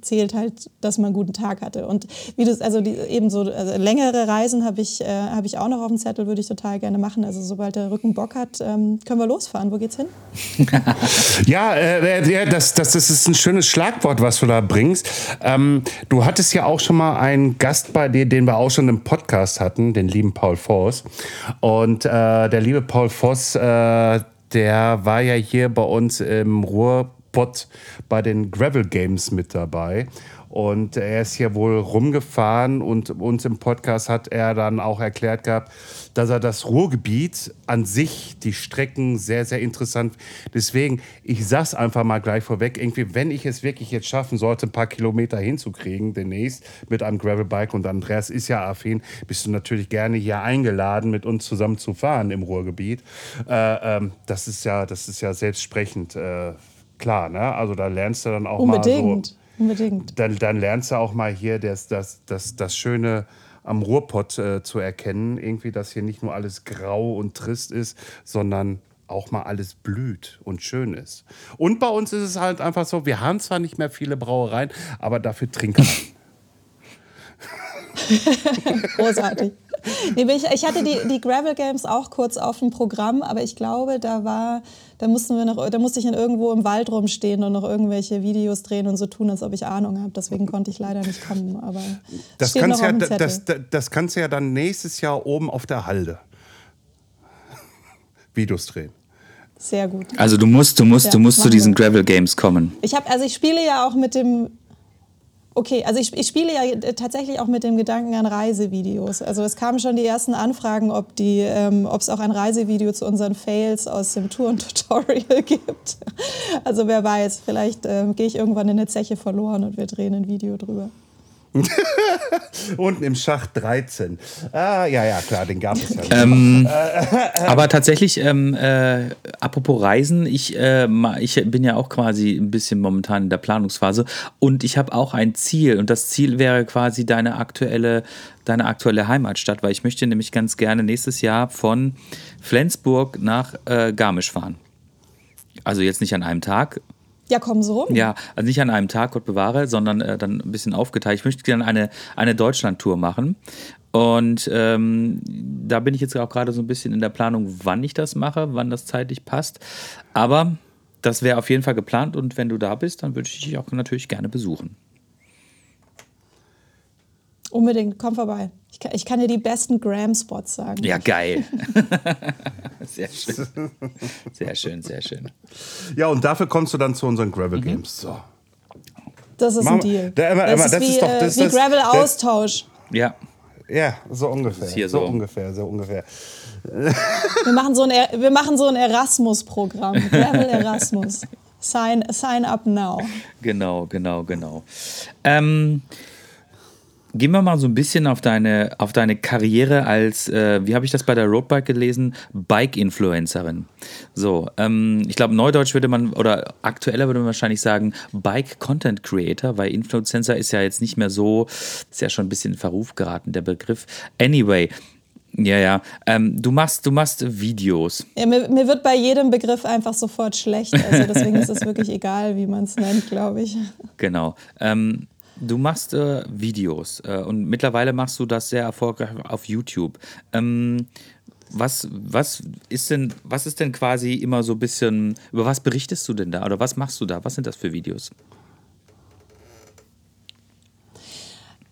zählt halt, dass man einen guten Tag hatte. Und wie du also die, eben so also längere Reisen habe ich, äh, hab ich auch noch auf dem Zettel, würde ich total gerne machen. Also sobald der Rücken Bock hat, ähm, können wir losfahren. Wo geht's hin? ja, äh, das, das, das ist ein schönes Schlagwort, was du da bringst. Ähm, du hattest ja auch schon mal einen Gast bei dir, den wir auch schon im Podcast hatten, den lieben Paul Voss. Und äh, der liebe Paul Voss, äh, der war ja hier bei uns im Ruhrpott bei den Gravel Games mit dabei. Und er ist hier wohl rumgefahren und uns im Podcast hat er dann auch erklärt gehabt, dass er das Ruhrgebiet an sich, die Strecken sehr, sehr interessant. Deswegen, ich sag's einfach mal gleich vorweg, irgendwie, wenn ich es wirklich jetzt schaffen sollte, ein paar Kilometer hinzukriegen demnächst mit einem Gravelbike und Andreas ist ja affin, bist du natürlich gerne hier eingeladen, mit uns zusammen zu fahren im Ruhrgebiet. Äh, ähm, das ist ja, das ist ja selbstsprechend. Äh, klar, ne? Also da lernst du dann auch Unbedingt. mal so Unbedingt. Dann, dann lernst du auch mal hier das, das, das, das Schöne am Ruhrpott äh, zu erkennen. Irgendwie, dass hier nicht nur alles grau und trist ist, sondern auch mal alles blüht und schön ist. Und bei uns ist es halt einfach so, wir haben zwar nicht mehr viele Brauereien, aber dafür trinken. Großartig. Nee, ich, ich, hatte die, die Gravel Games auch kurz auf dem Programm, aber ich glaube, da war, da mussten wir noch, da musste ich in irgendwo im Wald rumstehen und noch irgendwelche Videos drehen und so tun, als ob ich Ahnung habe. Deswegen konnte ich leider nicht kommen. Aber das kannst, ja, das, das kannst du ja dann nächstes Jahr oben auf der Halde Videos drehen. Sehr gut. Also du musst, du musst, ja, du musst zu diesen Gravel Games kommen. Ich habe, also ich spiele ja auch mit dem Okay, also ich, ich, spiele ja tatsächlich auch mit dem Gedanken an Reisevideos. Also es kamen schon die ersten Anfragen, ob ähm, es auch ein Reisevideo zu unseren Fails aus dem Touren-Tutorial gibt. Also wer weiß, vielleicht ähm, gehe ich irgendwann in eine Zeche verloren und wir drehen ein Video drüber. Unten im Schacht 13. Ah, ja, ja, klar, den gab es ja. Ähm, aber tatsächlich, ähm, äh, apropos Reisen, ich, äh, ich bin ja auch quasi ein bisschen momentan in der Planungsphase und ich habe auch ein Ziel und das Ziel wäre quasi deine aktuelle, deine aktuelle Heimatstadt, weil ich möchte nämlich ganz gerne nächstes Jahr von Flensburg nach äh, Garmisch fahren. Also jetzt nicht an einem Tag, ja, kommen Sie rum. Ja, also nicht an einem Tag, Gott bewahre, sondern äh, dann ein bisschen aufgeteilt. Ich möchte gerne eine, eine Deutschland-Tour machen. Und ähm, da bin ich jetzt auch gerade so ein bisschen in der Planung, wann ich das mache, wann das zeitlich passt. Aber das wäre auf jeden Fall geplant und wenn du da bist, dann würde ich dich auch natürlich gerne besuchen. Unbedingt, komm vorbei. Ich kann, ich kann dir die besten Gram-Spots sagen. Ja, geil. sehr schön. Sehr schön, sehr schön. Ja, und dafür kommst du dann zu unseren Gravel mhm. Games. So. Das ist ein Deal. Da, Emma, Emma, das, ist wie, ist doch, das, wie Gravel-Austausch. Ja. Ja, so ungefähr. hier so so. ungefähr, so ungefähr. Wir machen so ein, Er- wir machen so ein Erasmus-Programm. Travel Erasmus. Sign, sign up now. Genau, genau, genau. Ähm, gehen wir mal so ein bisschen auf deine, auf deine Karriere als, äh, wie habe ich das bei der Roadbike gelesen, Bike-Influencerin. So, ähm, ich glaube, neudeutsch würde man, oder aktueller würde man wahrscheinlich sagen, Bike-Content-Creator, weil Influencer ist ja jetzt nicht mehr so, ist ja schon ein bisschen in Verruf geraten, der Begriff. Anyway, ja, ja, ähm, du, machst, du machst Videos. Ja, mir, mir wird bei jedem Begriff einfach sofort schlecht. Also deswegen ist es wirklich egal, wie man es nennt, glaube ich. Genau. Ähm, du machst äh, Videos äh, und mittlerweile machst du das sehr erfolgreich auf YouTube. Ähm, was, was, ist denn, was ist denn quasi immer so ein bisschen, über was berichtest du denn da oder was machst du da? Was sind das für Videos?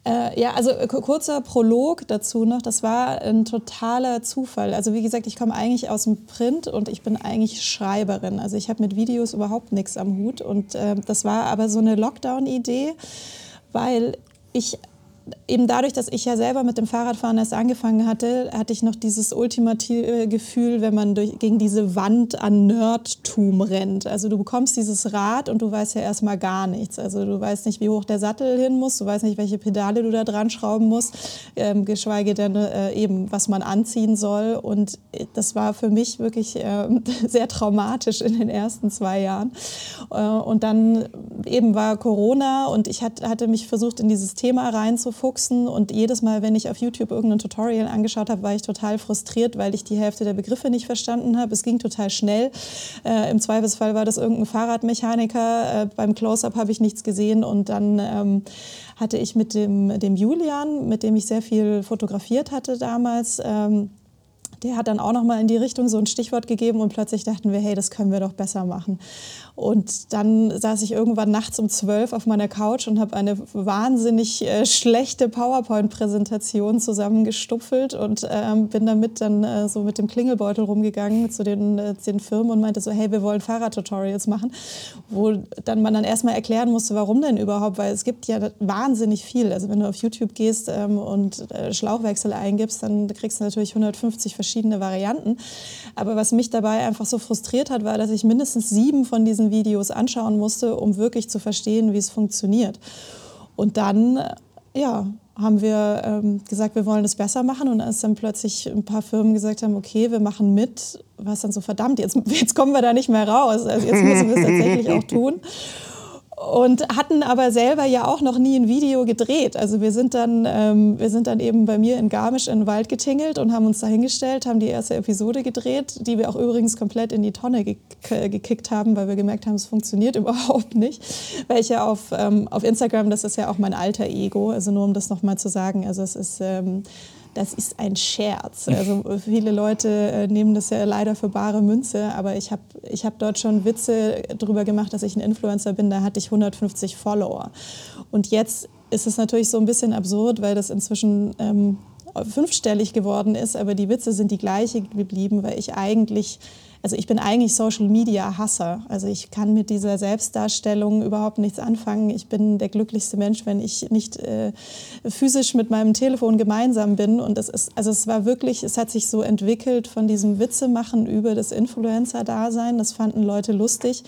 Äh, ja, also äh, ku- kurzer Prolog dazu noch. Das war ein totaler Zufall. Also wie gesagt, ich komme eigentlich aus dem Print und ich bin eigentlich Schreiberin. Also ich habe mit Videos überhaupt nichts am Hut. Und äh, das war aber so eine Lockdown-Idee, weil ich eben dadurch, dass ich ja selber mit dem Fahrradfahren erst angefangen hatte, hatte ich noch dieses ultimative Gefühl, wenn man durch, gegen diese Wand an Nerdtum rennt. Also du bekommst dieses Rad und du weißt ja erstmal gar nichts. Also du weißt nicht, wie hoch der Sattel hin muss, du weißt nicht, welche Pedale du da dran schrauben musst, ähm, geschweige denn äh, eben, was man anziehen soll. Und äh, das war für mich wirklich äh, sehr traumatisch in den ersten zwei Jahren. Äh, und dann eben war Corona und ich hat, hatte mich versucht, in dieses Thema reinzufuchsen. Und jedes Mal, wenn ich auf YouTube irgendein Tutorial angeschaut habe, war ich total frustriert, weil ich die Hälfte der Begriffe nicht verstanden habe. Es ging total schnell. Äh, Im Zweifelsfall war das irgendein Fahrradmechaniker. Äh, beim Close-Up habe ich nichts gesehen. Und dann ähm, hatte ich mit dem, dem Julian, mit dem ich sehr viel fotografiert hatte damals, ähm, der hat dann auch noch mal in die Richtung so ein Stichwort gegeben und plötzlich dachten wir, hey, das können wir doch besser machen. Und dann saß ich irgendwann nachts um zwölf auf meiner Couch und habe eine wahnsinnig äh, schlechte PowerPoint-Präsentation zusammengestupfelt und ähm, bin damit dann äh, so mit dem Klingelbeutel rumgegangen zu den, äh, den Firmen und meinte so, hey, wir wollen Fahrradtutorials machen, wo dann man dann erstmal erklären musste, warum denn überhaupt, weil es gibt ja wahnsinnig viel. Also wenn du auf YouTube gehst ähm, und äh, Schlauchwechsel eingibst, dann kriegst du natürlich 150 verschiedene Varianten. Aber was mich dabei einfach so frustriert hat, war, dass ich mindestens sieben von diesen Videos anschauen musste, um wirklich zu verstehen, wie es funktioniert. Und dann, äh, ja, haben wir ähm, gesagt, wir wollen das besser machen. Und als dann plötzlich ein paar Firmen gesagt haben, okay, wir machen mit, war es dann so, verdammt, jetzt, jetzt kommen wir da nicht mehr raus. Also jetzt müssen wir es tatsächlich auch tun. Und hatten aber selber ja auch noch nie ein Video gedreht. Also wir sind dann, ähm, wir sind dann eben bei mir in Garmisch in den Wald getingelt und haben uns da hingestellt, haben die erste Episode gedreht, die wir auch übrigens komplett in die Tonne ge gekickt haben, weil wir gemerkt haben, es funktioniert überhaupt nicht. Welche auf, ähm, auf Instagram, das ist ja auch mein alter Ego, also nur um das nochmal zu sagen, also es ist... Ähm, das ist ein Scherz. Also viele Leute äh, nehmen das ja leider für bare Münze, aber ich habe ich hab dort schon Witze darüber gemacht, dass ich ein Influencer bin, da hatte ich 150 Follower. Und jetzt ist es natürlich so ein bisschen absurd, weil das inzwischen ähm, fünfstellig geworden ist, aber die Witze sind die gleiche geblieben, weil ich eigentlich also ich bin eigentlich Social Media Hasser. Also ich kann mit dieser Selbstdarstellung überhaupt nichts anfangen. Ich bin der glücklichste Mensch, wenn ich nicht äh, physisch mit meinem Telefon gemeinsam bin. Und es ist, also es war wirklich, es hat sich so entwickelt von diesem Witzemachen über das Influencer-Dasein. Das fanden Leute lustig.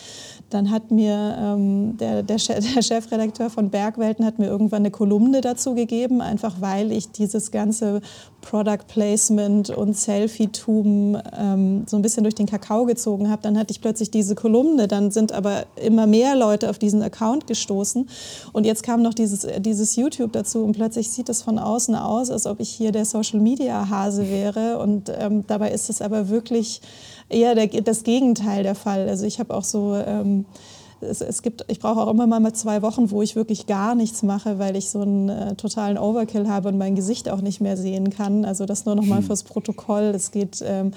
Dann hat mir ähm, der, der, der Chefredakteur von Bergwelten hat mir irgendwann eine Kolumne dazu gegeben, einfach weil ich dieses ganze Product Placement und Selfie-Tum ähm, so ein bisschen durch den Kakao gezogen habe. Dann hatte ich plötzlich diese Kolumne, dann sind aber immer mehr Leute auf diesen Account gestoßen. Und jetzt kam noch dieses, dieses YouTube dazu und plötzlich sieht es von außen aus, als ob ich hier der Social-Media-Hase wäre. Und ähm, dabei ist es aber wirklich eher der, das Gegenteil der Fall. Also ich habe auch so... Ähm, es, es, gibt, ich brauche auch immer mal zwei Wochen, wo ich wirklich gar nichts mache, weil ich so einen äh, totalen Overkill habe und mein Gesicht auch nicht mehr sehen kann. Also das nur noch mal fürs Protokoll. Es geht, ähm,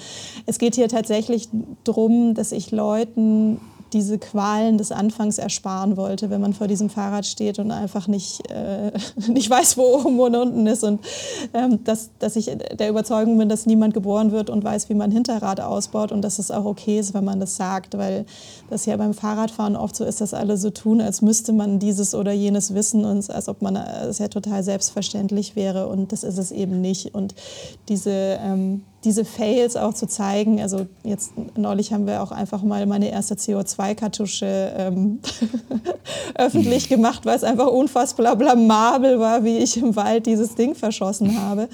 es geht hier tatsächlich darum, dass ich Leuten diese Qualen des Anfangs ersparen wollte, wenn man vor diesem Fahrrad steht und einfach nicht, äh, nicht weiß, wo oben und unten ist. Und ähm, dass, dass ich der Überzeugung bin, dass niemand geboren wird und weiß, wie man Hinterrad ausbaut und dass es auch okay ist, wenn man das sagt, weil das ja beim Fahrradfahren oft so ist, dass alle so tun, als müsste man dieses oder jenes wissen und als ob man es ja total selbstverständlich wäre und das ist es eben nicht. Und diese ähm, diese Fails auch zu zeigen. Also jetzt neulich haben wir auch einfach mal meine erste CO2-Kartusche ähm, öffentlich gemacht, weil es einfach unfassbar blamabel war, wie ich im Wald dieses Ding verschossen habe.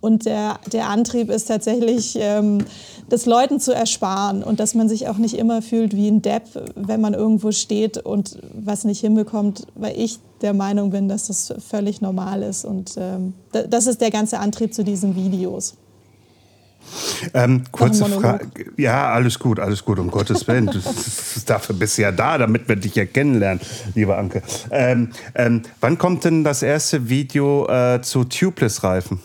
Und der, der Antrieb ist tatsächlich, ähm, das Leuten zu ersparen und dass man sich auch nicht immer fühlt wie ein Depp, wenn man irgendwo steht und was nicht hinbekommt, weil ich der Meinung bin, dass das völlig normal ist. Und ähm, das ist der ganze Antrieb zu diesen Videos. Ähm, kurze Frage. Ja, alles gut, alles gut, um Gottes Willen. Du, dafür bist du ja da, damit wir dich ja kennenlernen, lieber Anke. Ähm, ähm, wann kommt denn das erste Video äh, zu Tubeless-Reifen?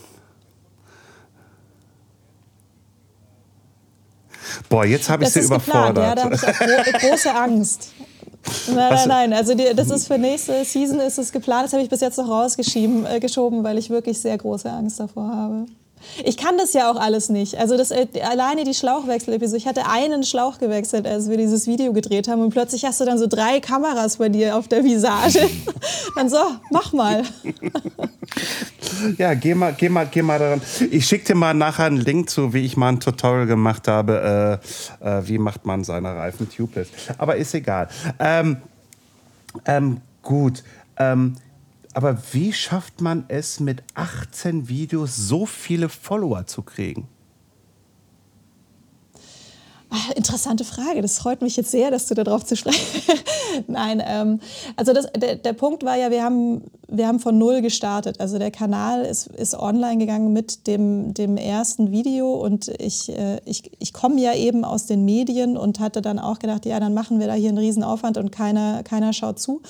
Boah, jetzt habe ich sie überfordert. Geplant, ja, da habe ich große Angst. Nein, nein, nein. Also die, das ist für nächste Season ist es geplant. Das habe ich bis jetzt noch rausgeschoben, äh, geschoben, weil ich wirklich sehr große Angst davor habe. Ich kann das ja auch alles nicht. Also das, äh, alleine die Schlauchwechsel-Episode. Ich hatte einen Schlauch gewechselt, als wir dieses Video gedreht haben und plötzlich hast du dann so drei Kameras bei dir auf der Visage. dann so, mach mal. ja, geh mal, geh mal, geh mal daran. Ich schicke dir mal nachher einen Link zu, wie ich mal ein Tutorial gemacht habe, äh, äh, wie macht man seine Reifen tubeless. Aber ist egal. Ähm, ähm, gut. Ähm, aber wie schafft man es, mit 18 Videos so viele Follower zu kriegen? Ach, interessante Frage. Das freut mich jetzt sehr, dass du darauf zu sprechen. Nein, ähm, also das, der, der Punkt war ja, wir haben, wir haben von null gestartet. Also der Kanal ist, ist online gegangen mit dem, dem ersten Video und ich, äh, ich, ich komme ja eben aus den Medien und hatte dann auch gedacht, ja, dann machen wir da hier einen Riesenaufwand und keiner, keiner schaut zu.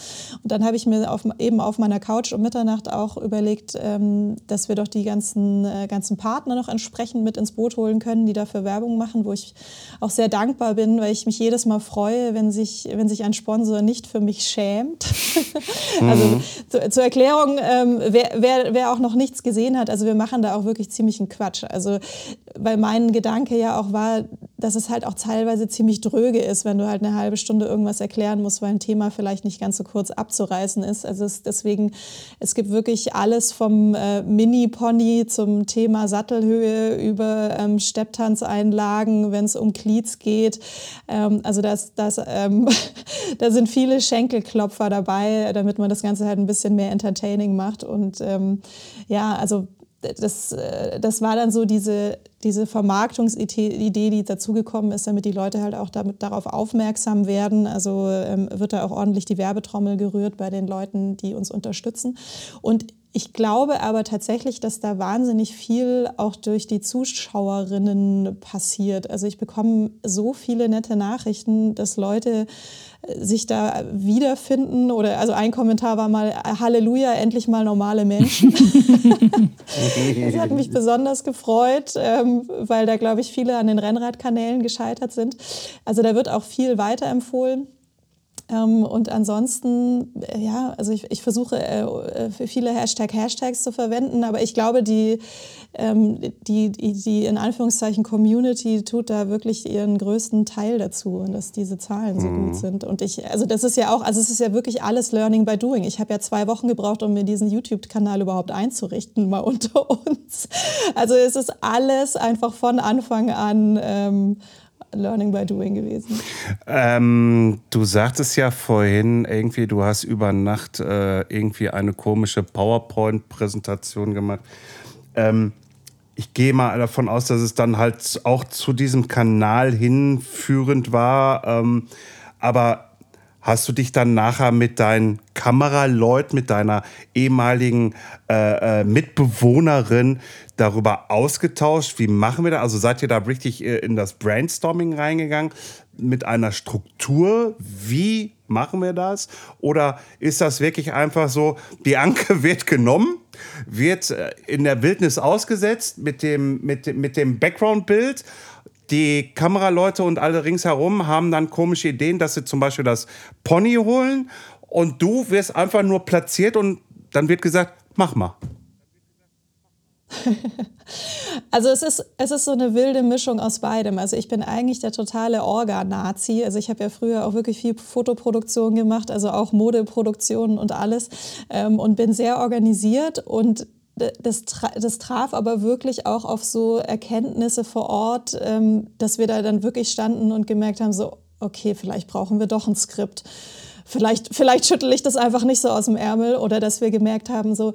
Und dann habe ich mir auf, eben auf meiner Couch um Mitternacht auch überlegt, ähm, dass wir doch die ganzen, äh, ganzen Partner noch entsprechend mit ins Boot holen können, die dafür Werbung machen, wo ich auch sehr dankbar bin, weil ich mich jedes Mal freue, wenn sich, wenn sich ein Sponsor nicht für mich schämt. also mhm. zu, zur Erklärung, ähm, wer, wer, wer auch noch nichts gesehen hat, also wir machen da auch wirklich ziemlich einen Quatsch. Also weil mein Gedanke ja auch war, dass es halt auch teilweise ziemlich dröge ist, wenn du halt eine halbe Stunde irgendwas erklären musst, weil ein Thema vielleicht nicht ganz so kurz abzureißen ist. Also es, deswegen, es gibt wirklich alles vom äh, Mini-Pony zum Thema Sattelhöhe über ähm, Stepptanzeinlagen, wenn es um Glieds geht. Ähm, also das, das, ähm, da sind viele Schenkelklopfer dabei, damit man das Ganze halt ein bisschen mehr entertaining macht. Und ähm, ja, also das, äh, das war dann so diese, diese Vermarktungsidee, die dazugekommen ist, damit die Leute halt auch damit, darauf aufmerksam werden. Also ähm, wird da auch ordentlich die Werbetrommel gerührt bei den Leuten, die uns unterstützen. Und ich glaube aber tatsächlich, dass da wahnsinnig viel auch durch die Zuschauerinnen passiert. Also ich bekomme so viele nette Nachrichten, dass Leute äh, sich da wiederfinden oder also ein Kommentar war mal Halleluja, endlich mal normale Menschen. das hat mich besonders gefreut, ähm, weil da glaube ich viele an den Rennradkanälen gescheitert sind. Also da wird auch viel weiterempfohlen. Ähm, und ansonsten, äh, ja, also ich, ich versuche äh, äh, viele Hashtag Hashtags zu verwenden, aber ich glaube, die, ähm, die, die, die in Anführungszeichen Community tut da wirklich ihren größten Teil dazu, dass diese Zahlen so mhm. gut sind. Und ich, also das ist ja auch, also es ist ja wirklich alles Learning by Doing. Ich habe ja zwei Wochen gebraucht, um mir diesen YouTube-Kanal überhaupt einzurichten, mal unter uns. Also es ist alles einfach von Anfang an ähm, Learning by Doing gewesen. Ähm, du sagtest ja vorhin irgendwie, du hast über Nacht äh, irgendwie eine komische PowerPoint-Präsentation gemacht. Ähm, ich gehe mal davon aus, dass es dann halt auch zu diesem Kanal hinführend war. Ähm, aber hast du dich dann nachher mit deinen Kameraleuten, mit deiner ehemaligen äh, äh, Mitbewohnerin darüber ausgetauscht? Wie machen wir das? Also seid ihr da richtig äh, in das Brainstorming reingegangen mit einer Struktur? Wie machen wir das? Oder ist das wirklich einfach so, die Anke wird genommen, wird äh, in der Wildnis ausgesetzt mit dem, mit, mit dem Background-Bild? Die Kameraleute und alle ringsherum haben dann komische Ideen, dass sie zum Beispiel das Pony holen und du wirst einfach nur platziert und dann wird gesagt, mach mal. Also es ist, es ist so eine wilde Mischung aus beidem. Also ich bin eigentlich der totale Orga-Nazi. Also ich habe ja früher auch wirklich viel Fotoproduktion gemacht, also auch Modeproduktionen und alles ähm, und bin sehr organisiert und das, das traf aber wirklich auch auf so Erkenntnisse vor Ort, ähm, dass wir da dann wirklich standen und gemerkt haben, so, okay, vielleicht brauchen wir doch ein Skript vielleicht, vielleicht schüttel ich das einfach nicht so aus dem Ärmel oder dass wir gemerkt haben, so,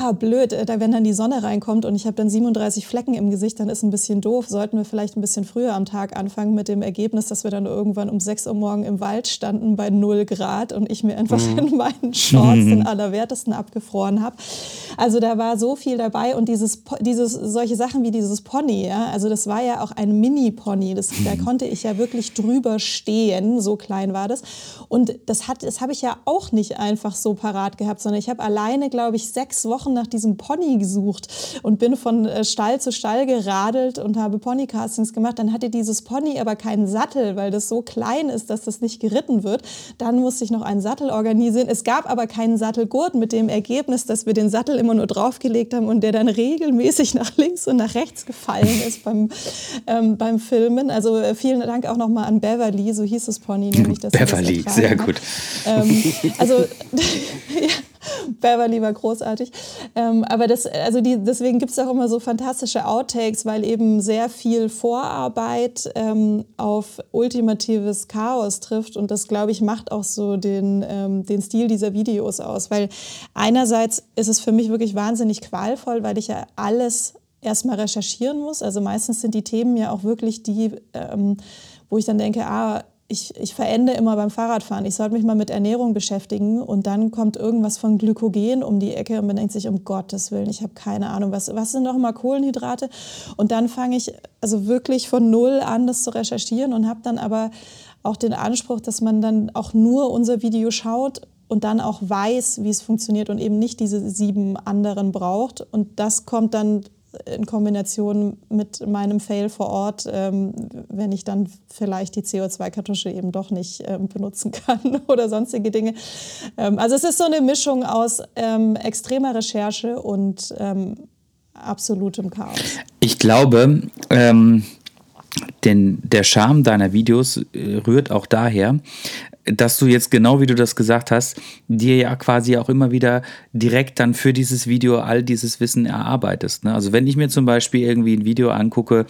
ah, blöd, äh, da wenn dann die Sonne reinkommt und ich habe dann 37 Flecken im Gesicht, dann ist ein bisschen doof. Sollten wir vielleicht ein bisschen früher am Tag anfangen mit dem Ergebnis, dass wir dann irgendwann um 6 Uhr morgen im Wald standen bei 0 Grad und ich mir einfach mhm. in meinen Shorts den allerwertesten abgefroren habe. Also da war so viel dabei und dieses, dieses, solche Sachen wie dieses Pony, ja, also das war ja auch ein Mini-Pony, da mhm. konnte ich ja wirklich drüber stehen, so klein war das. Und das hat, das habe ich ja auch nicht einfach so parat gehabt, sondern ich habe alleine, glaube ich, sechs Wochen nach diesem Pony gesucht und bin von äh, Stall zu Stall geradelt und habe Ponycastings gemacht. Dann hatte dieses Pony aber keinen Sattel, weil das so klein ist, dass das nicht geritten wird. Dann musste ich noch einen Sattel organisieren. Es gab aber keinen Sattelgurt mit dem Ergebnis, dass wir den Sattel immer nur draufgelegt haben und der dann regelmäßig nach links und nach rechts gefallen ist beim, ähm, beim Filmen. Also äh, vielen Dank auch nochmal an Beverly, so hieß das Pony nämlich. Dass Beverly, das sehr gut. Ähm, also ja, Beverly war großartig. Ähm, aber das, also die, deswegen gibt es auch immer so fantastische Outtakes, weil eben sehr viel Vorarbeit ähm, auf ultimatives Chaos trifft. Und das, glaube ich, macht auch so den, ähm, den Stil dieser Videos aus. Weil einerseits ist es für mich wirklich wahnsinnig qualvoll, weil ich ja alles erstmal recherchieren muss. Also meistens sind die Themen ja auch wirklich die, ähm, wo ich dann denke, ah, ich, ich verende immer beim Fahrradfahren, ich sollte mich mal mit Ernährung beschäftigen und dann kommt irgendwas von Glykogen um die Ecke und man denkt sich, um Gottes Willen, ich habe keine Ahnung, was, was sind nochmal Kohlenhydrate? Und dann fange ich also wirklich von Null an, das zu recherchieren und habe dann aber auch den Anspruch, dass man dann auch nur unser Video schaut und dann auch weiß, wie es funktioniert und eben nicht diese sieben anderen braucht. Und das kommt dann in Kombination mit meinem Fail vor Ort, ähm, wenn ich dann vielleicht die CO2-Kartusche eben doch nicht ähm, benutzen kann oder sonstige Dinge. Ähm, also es ist so eine Mischung aus extremer Recherche und absolutem Chaos. Ich glaube, ähm, denn der Charme deiner Videos äh, rührt auch daher, dass du jetzt genau wie du das gesagt hast, dir ja quasi auch immer wieder direkt dann für dieses Video all dieses Wissen erarbeitest. Ne? Also wenn ich mir zum Beispiel irgendwie ein Video angucke,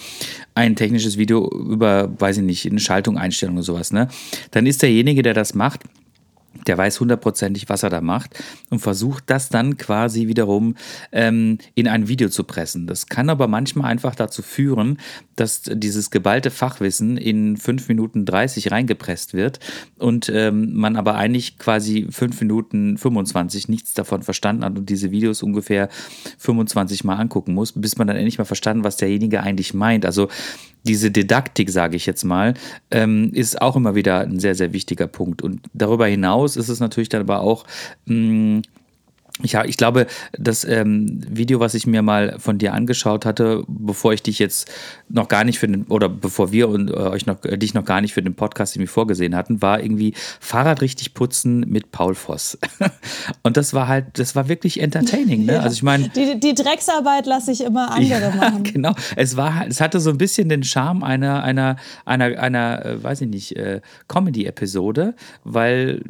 ein technisches Video über, weiß ich nicht, eine Schaltung, Einstellung oder sowas, ne? dann ist derjenige, der das macht, der weiß hundertprozentig, was er da macht und versucht das dann quasi wiederum ähm, in ein Video zu pressen. Das kann aber manchmal einfach dazu führen, dass dieses geballte Fachwissen in 5 Minuten 30 reingepresst wird und ähm, man aber eigentlich quasi 5 Minuten 25 nichts davon verstanden hat und diese Videos ungefähr 25 Mal angucken muss, bis man dann endlich mal verstanden, was derjenige eigentlich meint. Also diese Didaktik, sage ich jetzt mal, ähm, ist auch immer wieder ein sehr, sehr wichtiger Punkt. Und darüber hinaus ist es natürlich dann aber auch mh, ja, ich glaube, das ähm, Video, was ich mir mal von dir angeschaut hatte, bevor ich dich jetzt noch gar nicht für den, oder bevor wir und äh, euch noch, äh, dich noch gar nicht für den Podcast irgendwie vorgesehen hatten, war irgendwie Fahrrad richtig putzen mit Paul Voss. und das war halt, das war wirklich entertaining, ne? Ja. Also ich meine. Die, die Drecksarbeit lasse ich immer andere ja, machen. Genau. Es war, es hatte so ein bisschen den Charme einer, einer, einer, einer, äh, weiß ich nicht, äh, Comedy-Episode, weil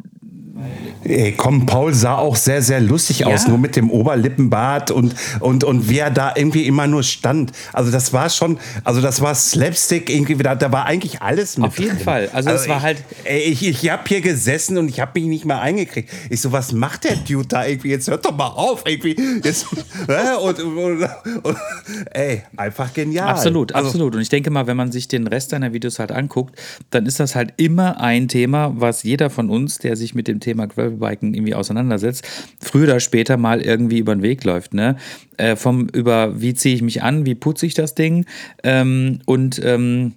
Ey, komm, Paul sah auch sehr, sehr lustig ja. aus, nur mit dem Oberlippenbart und, und, und wie er da irgendwie immer nur stand. Also das war schon, also das war Slapstick, irgendwie, da, da war eigentlich alles mit Auf jeden drin. Fall. Also, also es war ich, halt. Ey, ich, ich habe hier gesessen und ich habe mich nicht mehr eingekriegt. Ich so, was macht der Dude da irgendwie? Jetzt hört doch mal auf, irgendwie. Jetzt, und, und, und, ey, einfach genial. Absolut, also, absolut. Und ich denke mal, wenn man sich den Rest deiner Videos halt anguckt, dann ist das halt immer ein Thema, was jeder von uns, der sich mit dem Thema Gravelbiken irgendwie auseinandersetzt, früher oder später mal irgendwie über den Weg läuft. Ne? Äh, vom über, wie ziehe ich mich an, wie putze ich das Ding ähm, und ähm,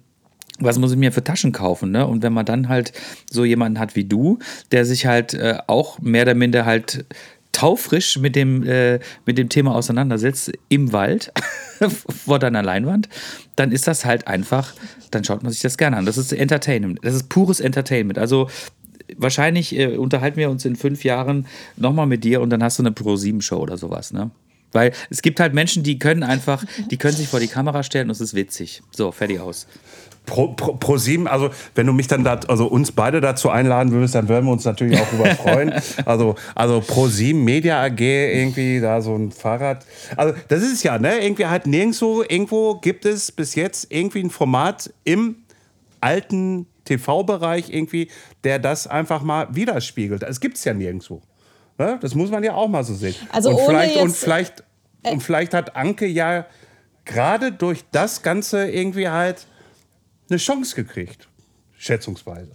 was muss ich mir für Taschen kaufen, ne? Und wenn man dann halt so jemanden hat wie du, der sich halt äh, auch mehr oder minder halt taufrisch mit dem, äh, mit dem Thema auseinandersetzt im Wald vor deiner Leinwand, dann ist das halt einfach, dann schaut man sich das gerne an. Das ist Entertainment. Das ist pures Entertainment. Also wahrscheinlich äh, unterhalten wir uns in fünf Jahren nochmal mit dir und dann hast du eine Pro-7-Show oder sowas, ne? Weil es gibt halt Menschen, die können einfach, die können sich vor die Kamera stellen und es ist witzig. So, fertig aus. Pro, pro, pro sieben, also wenn du mich dann da, also uns beide dazu einladen würdest, dann würden wir uns natürlich auch über freuen. Also, also pro sieben Media AG irgendwie da so ein Fahrrad. Also das ist es ja, ne? Irgendwie halt nirgendwo, irgendwo gibt es bis jetzt irgendwie ein Format im alten TV-Bereich irgendwie, der das einfach mal widerspiegelt. Es gibt es ja nirgendwo. Ne? Das muss man ja auch mal so sehen. Also und, vielleicht, und, vielleicht, und vielleicht hat Anke ja gerade durch das Ganze irgendwie halt eine Chance gekriegt. Schätzungsweise.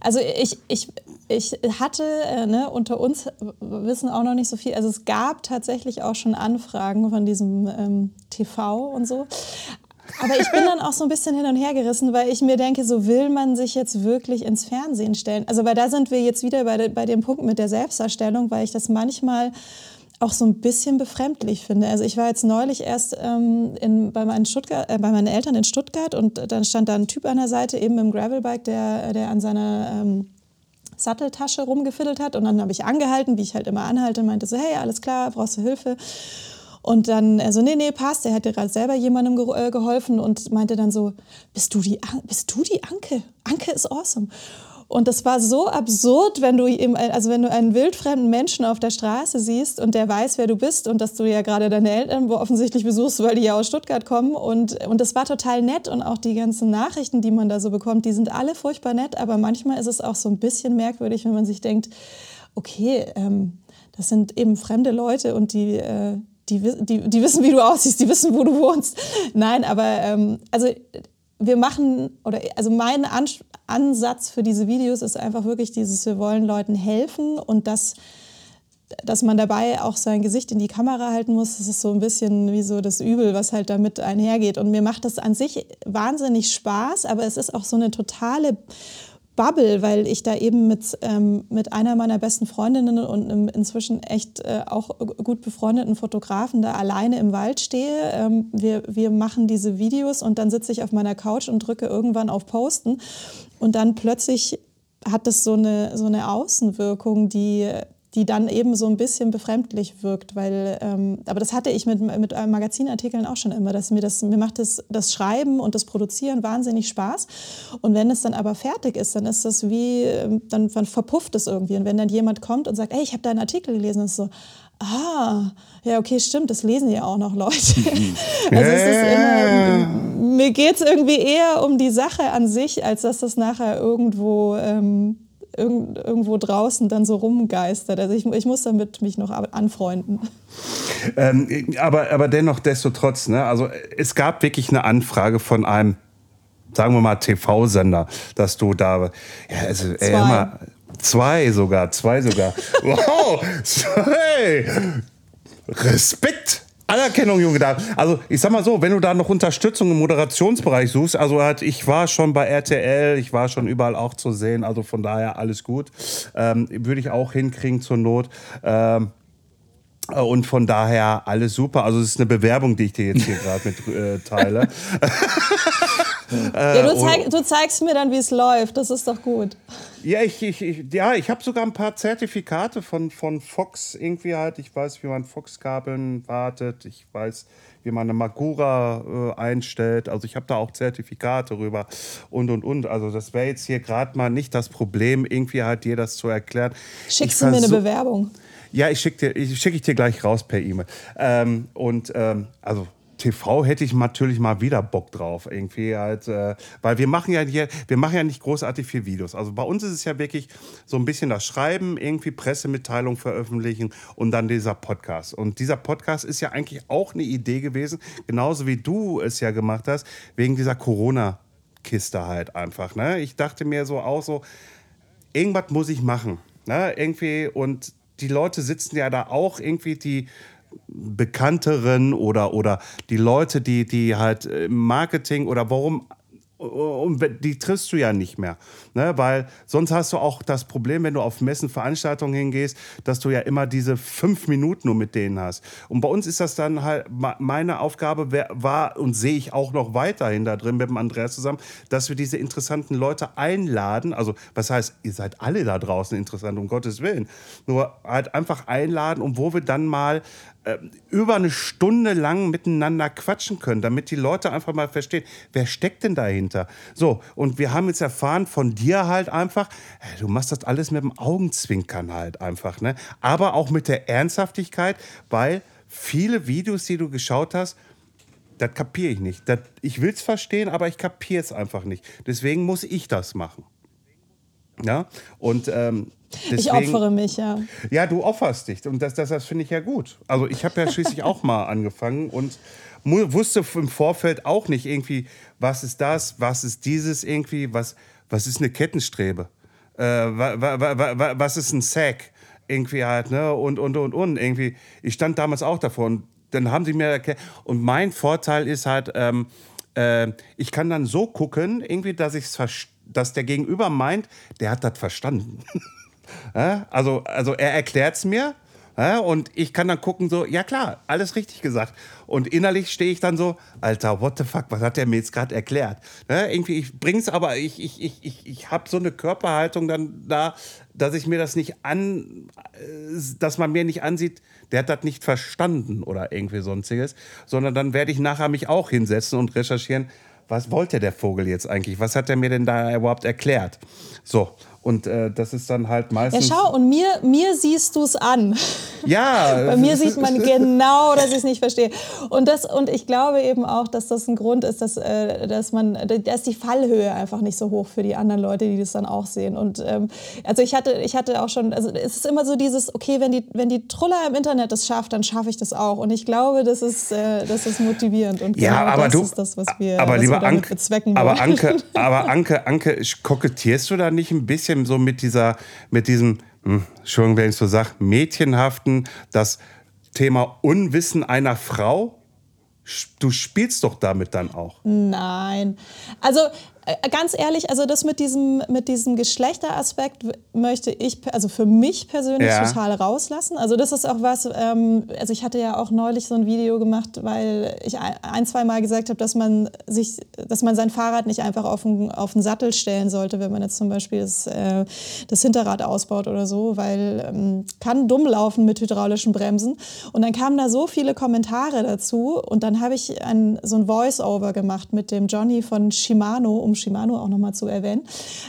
Also ich, ich, ich hatte, äh, ne, unter uns wissen auch noch nicht so viel, also es gab tatsächlich auch schon Anfragen von diesem ähm, TV und so. Aber ich bin dann auch so ein bisschen hin und her gerissen, weil ich mir denke, so will man sich jetzt wirklich ins Fernsehen stellen. Also weil da sind wir jetzt wieder bei, de, bei dem Punkt mit der Selbstdarstellung, weil ich das manchmal auch so ein bisschen befremdlich finde. Also ich war jetzt neulich erst ähm, in, bei, meinen Stuttgart, äh, bei meinen Eltern in Stuttgart und dann stand da ein Typ an der Seite, eben im Gravelbike, der, der an seiner ähm, Satteltasche rumgefiddelt hat. Und dann habe ich angehalten, wie ich halt immer anhalte, und meinte so, hey, alles klar, brauchst du Hilfe? Und dann, also nee, nee, passt, der hat dir gerade selber jemandem ge äh, geholfen und meinte dann so, bist du, die, bist du die Anke? Anke ist awesome. Und das war so absurd, wenn du ihm, also wenn du einen wildfremden Menschen auf der Straße siehst und der weiß, wer du bist und dass du ja gerade deine Eltern offensichtlich besuchst, weil die ja aus Stuttgart kommen. Und, und das war total nett und auch die ganzen Nachrichten, die man da so bekommt, die sind alle furchtbar nett, aber manchmal ist es auch so ein bisschen merkwürdig, wenn man sich denkt, okay, ähm, das sind eben fremde Leute und die, äh, die, die, die wissen, wie du aussiehst, die wissen, wo du wohnst. Nein, aber ähm, also wir machen, oder also mein An Ansatz für diese Videos ist einfach wirklich dieses, wir wollen Leuten helfen und das dass man dabei auch sein Gesicht in die Kamera halten muss, das ist so ein bisschen wie so das Übel, was halt damit einhergeht. Und mir macht das an sich wahnsinnig Spaß, aber es ist auch so eine totale Bubble, weil ich da eben mit, ähm, mit einer meiner besten Freundinnen und einem inzwischen echt äh, auch gut befreundeten Fotografen da alleine im Wald stehe. Ähm, wir, wir machen diese Videos und dann sitze ich auf meiner Couch und drücke irgendwann auf Posten und dann plötzlich hat das so eine, so eine Außenwirkung, die, die dann eben so ein bisschen befremdlich wirkt, weil, ähm, aber das hatte ich mit, mit Magazinartikeln auch schon immer, dass mir das, mir macht das, das Schreiben und das Produzieren wahnsinnig Spaß. Und wenn es dann aber fertig ist, dann ist das wie, ähm, dann, dann verpufft es irgendwie. Und wenn dann jemand kommt und sagt, ey, ich habe deinen Artikel gelesen, ist so, ah, ja, okay, stimmt, das lesen ja auch noch Leute. also es ist immer, mir geht es irgendwie eher um die Sache an sich, als dass das nachher irgendwo, ähm, irgend, irgendwo draußen dann so rumgeistert. Also ich, ich muss damit mich noch anfreunden. Ähm, aber, aber dennoch, destotrotz, ne? also es gab wirklich eine Anfrage von einem, sagen wir mal, TV-Sender, dass du da, ja, also, ey, Zwei. immer, zwei sogar, zwei sogar. wow, hey, Respekt. Anerkennung, Junge. Da. Also ich sag mal so, wenn du da noch Unterstützung im Moderationsbereich suchst, also halt, ich war schon bei RTL, ich war schon überall auch zu sehen, also von daher alles gut. Ähm, Würde ich auch hinkriegen zur Not. Ähm, und von daher alles super. Also es ist eine Bewerbung, die ich dir jetzt hier gerade mit äh, teile. ja, du, zeig, du zeigst mir dann, wie es läuft. Das ist doch gut. Ja, ich, ich, ich, ja, ich habe sogar ein paar Zertifikate von, von Fox irgendwie halt. Ich weiß, wie man Fox-Kabeln wartet. Ich weiß, wie man eine Magura äh, einstellt. Also ich habe da auch Zertifikate rüber und, und, und. Also das wäre jetzt hier gerade mal nicht das Problem, irgendwie halt dir das zu erklären. Schickst du mir eine Bewerbung? Ja, ich schicke dir, ich schick ich dir gleich raus per E-Mail. Ähm, und ähm, also TV hätte ich natürlich mal wieder Bock drauf, irgendwie halt, äh, weil wir machen ja hier, wir machen ja nicht großartig viel Videos. Also bei uns ist es ja wirklich so ein bisschen das Schreiben, irgendwie Pressemitteilung veröffentlichen und dann dieser Podcast. Und dieser Podcast ist ja eigentlich auch eine Idee gewesen, genauso wie du es ja gemacht hast, wegen dieser Corona-Kiste halt einfach. Ne? Ich dachte mir so auch so, irgendwas muss ich machen. Ne? Irgendwie, und die Leute sitzen ja da auch irgendwie, die bekannteren oder, oder die Leute, die, die halt im Marketing oder warum die triffst du ja nicht mehr. Ne? Weil sonst hast du auch das Problem, wenn du auf Messen, Veranstaltungen hingehst, dass du ja immer diese fünf Minuten nur mit denen hast. Und bei uns ist das dann halt, meine Aufgabe war und sehe ich auch noch weiterhin da drin mit dem Andreas zusammen, dass wir diese interessanten Leute einladen. Also, was heißt, ihr seid alle da draußen interessant, um Gottes Willen. Nur halt einfach einladen und wo wir dann mal äh, über eine Stunde lang miteinander quatschen können, damit die Leute einfach mal verstehen, wer steckt denn dahinter. So, und wir haben jetzt erfahren von dir halt einfach, du machst das alles mit dem Augenzwinkern halt einfach, ne? Aber auch mit der Ernsthaftigkeit, weil viele Videos, die du geschaut hast, das kapiere ich nicht. Das, ich will es verstehen, aber ich kapiere es einfach nicht. Deswegen muss ich das machen. Ja, und ähm, Deswegen, ich opfere mich, ja. Ja, du opferst dich und das, das, das finde ich ja gut. Also ich habe ja schließlich auch mal angefangen und wusste im Vorfeld auch nicht irgendwie, was ist das, was ist dieses irgendwie, was, was ist eine Kettenstrebe, äh, wa, wa, wa, was ist ein Sack irgendwie halt, ne, und, und, und, und, irgendwie. Ich stand damals auch davor und dann haben sie mir erklärt, und mein Vorteil ist halt, ähm, äh, ich kann dann so gucken, irgendwie, dass ich dass der Gegenüber meint, der hat das verstanden. Also, also er erklärt es mir und ich kann dann gucken, so, ja klar, alles richtig gesagt. Und innerlich stehe ich dann so, Alter, what the fuck, was hat der mir jetzt gerade erklärt? Irgendwie, ich bring's aber, ich, ich, ich, ich, ich habe so eine Körperhaltung dann da, dass ich mir das nicht an, äh, dass man mir nicht ansieht, der hat das nicht verstanden oder irgendwie sonstiges, sondern dann werde ich nachher mich auch hinsetzen und recherchieren, was wollte der Vogel jetzt eigentlich? Was hat er mir denn da überhaupt erklärt? So, und äh, das ist dann halt meistens. Ja, schau, und mir, mir siehst du es an. Ja. Bei mir sieht man genau, dass ich es nicht verstehe. Und, das, und ich glaube eben auch, dass das ein Grund ist, dass, äh, dass man, da ist die Fallhöhe einfach nicht so hoch für die anderen Leute, die das dann auch sehen. Und ähm, also ich hatte, ich hatte auch schon, also es ist immer so dieses, okay, wenn die, wenn die Truller im Internet das schafft, dann schaffe ich das auch. Und ich glaube, das ist, äh, das ist motivierend. Und ja, genau aber das du, ist das, was wir, aber was lieber wir damit Anke, bezwecken aber wollen. Anke, aber Anke, Anke, kokettierst du da nicht ein bisschen bisschen so mit dieser, mit diesem, hm, Entschuldigung, wenn ich so sage, mädchenhaften, das Thema Unwissen einer Frau? Du spielst doch damit dann auch. Nein. Also ganz ehrlich, also das mit diesem, mit diesem Geschlechteraspekt möchte ich, also für mich persönlich Ja. total rauslassen. Also das ist auch was, ähm, also ich hatte ja auch neulich so ein Video gemacht, weil ich ein, ein zwei Mal gesagt habe, dass man sich, dass man sein Fahrrad nicht einfach auf den, auf den Sattel stellen sollte, wenn man jetzt zum Beispiel das, äh, das Hinterrad ausbaut oder so, weil ähm, kann dumm laufen mit hydraulischen Bremsen. Und dann kamen da so viele Kommentare dazu und dann habe ich ein, so ein Voice-Over gemacht mit dem Johnny von Shimano, um Shimano auch nochmal zu erwähnen,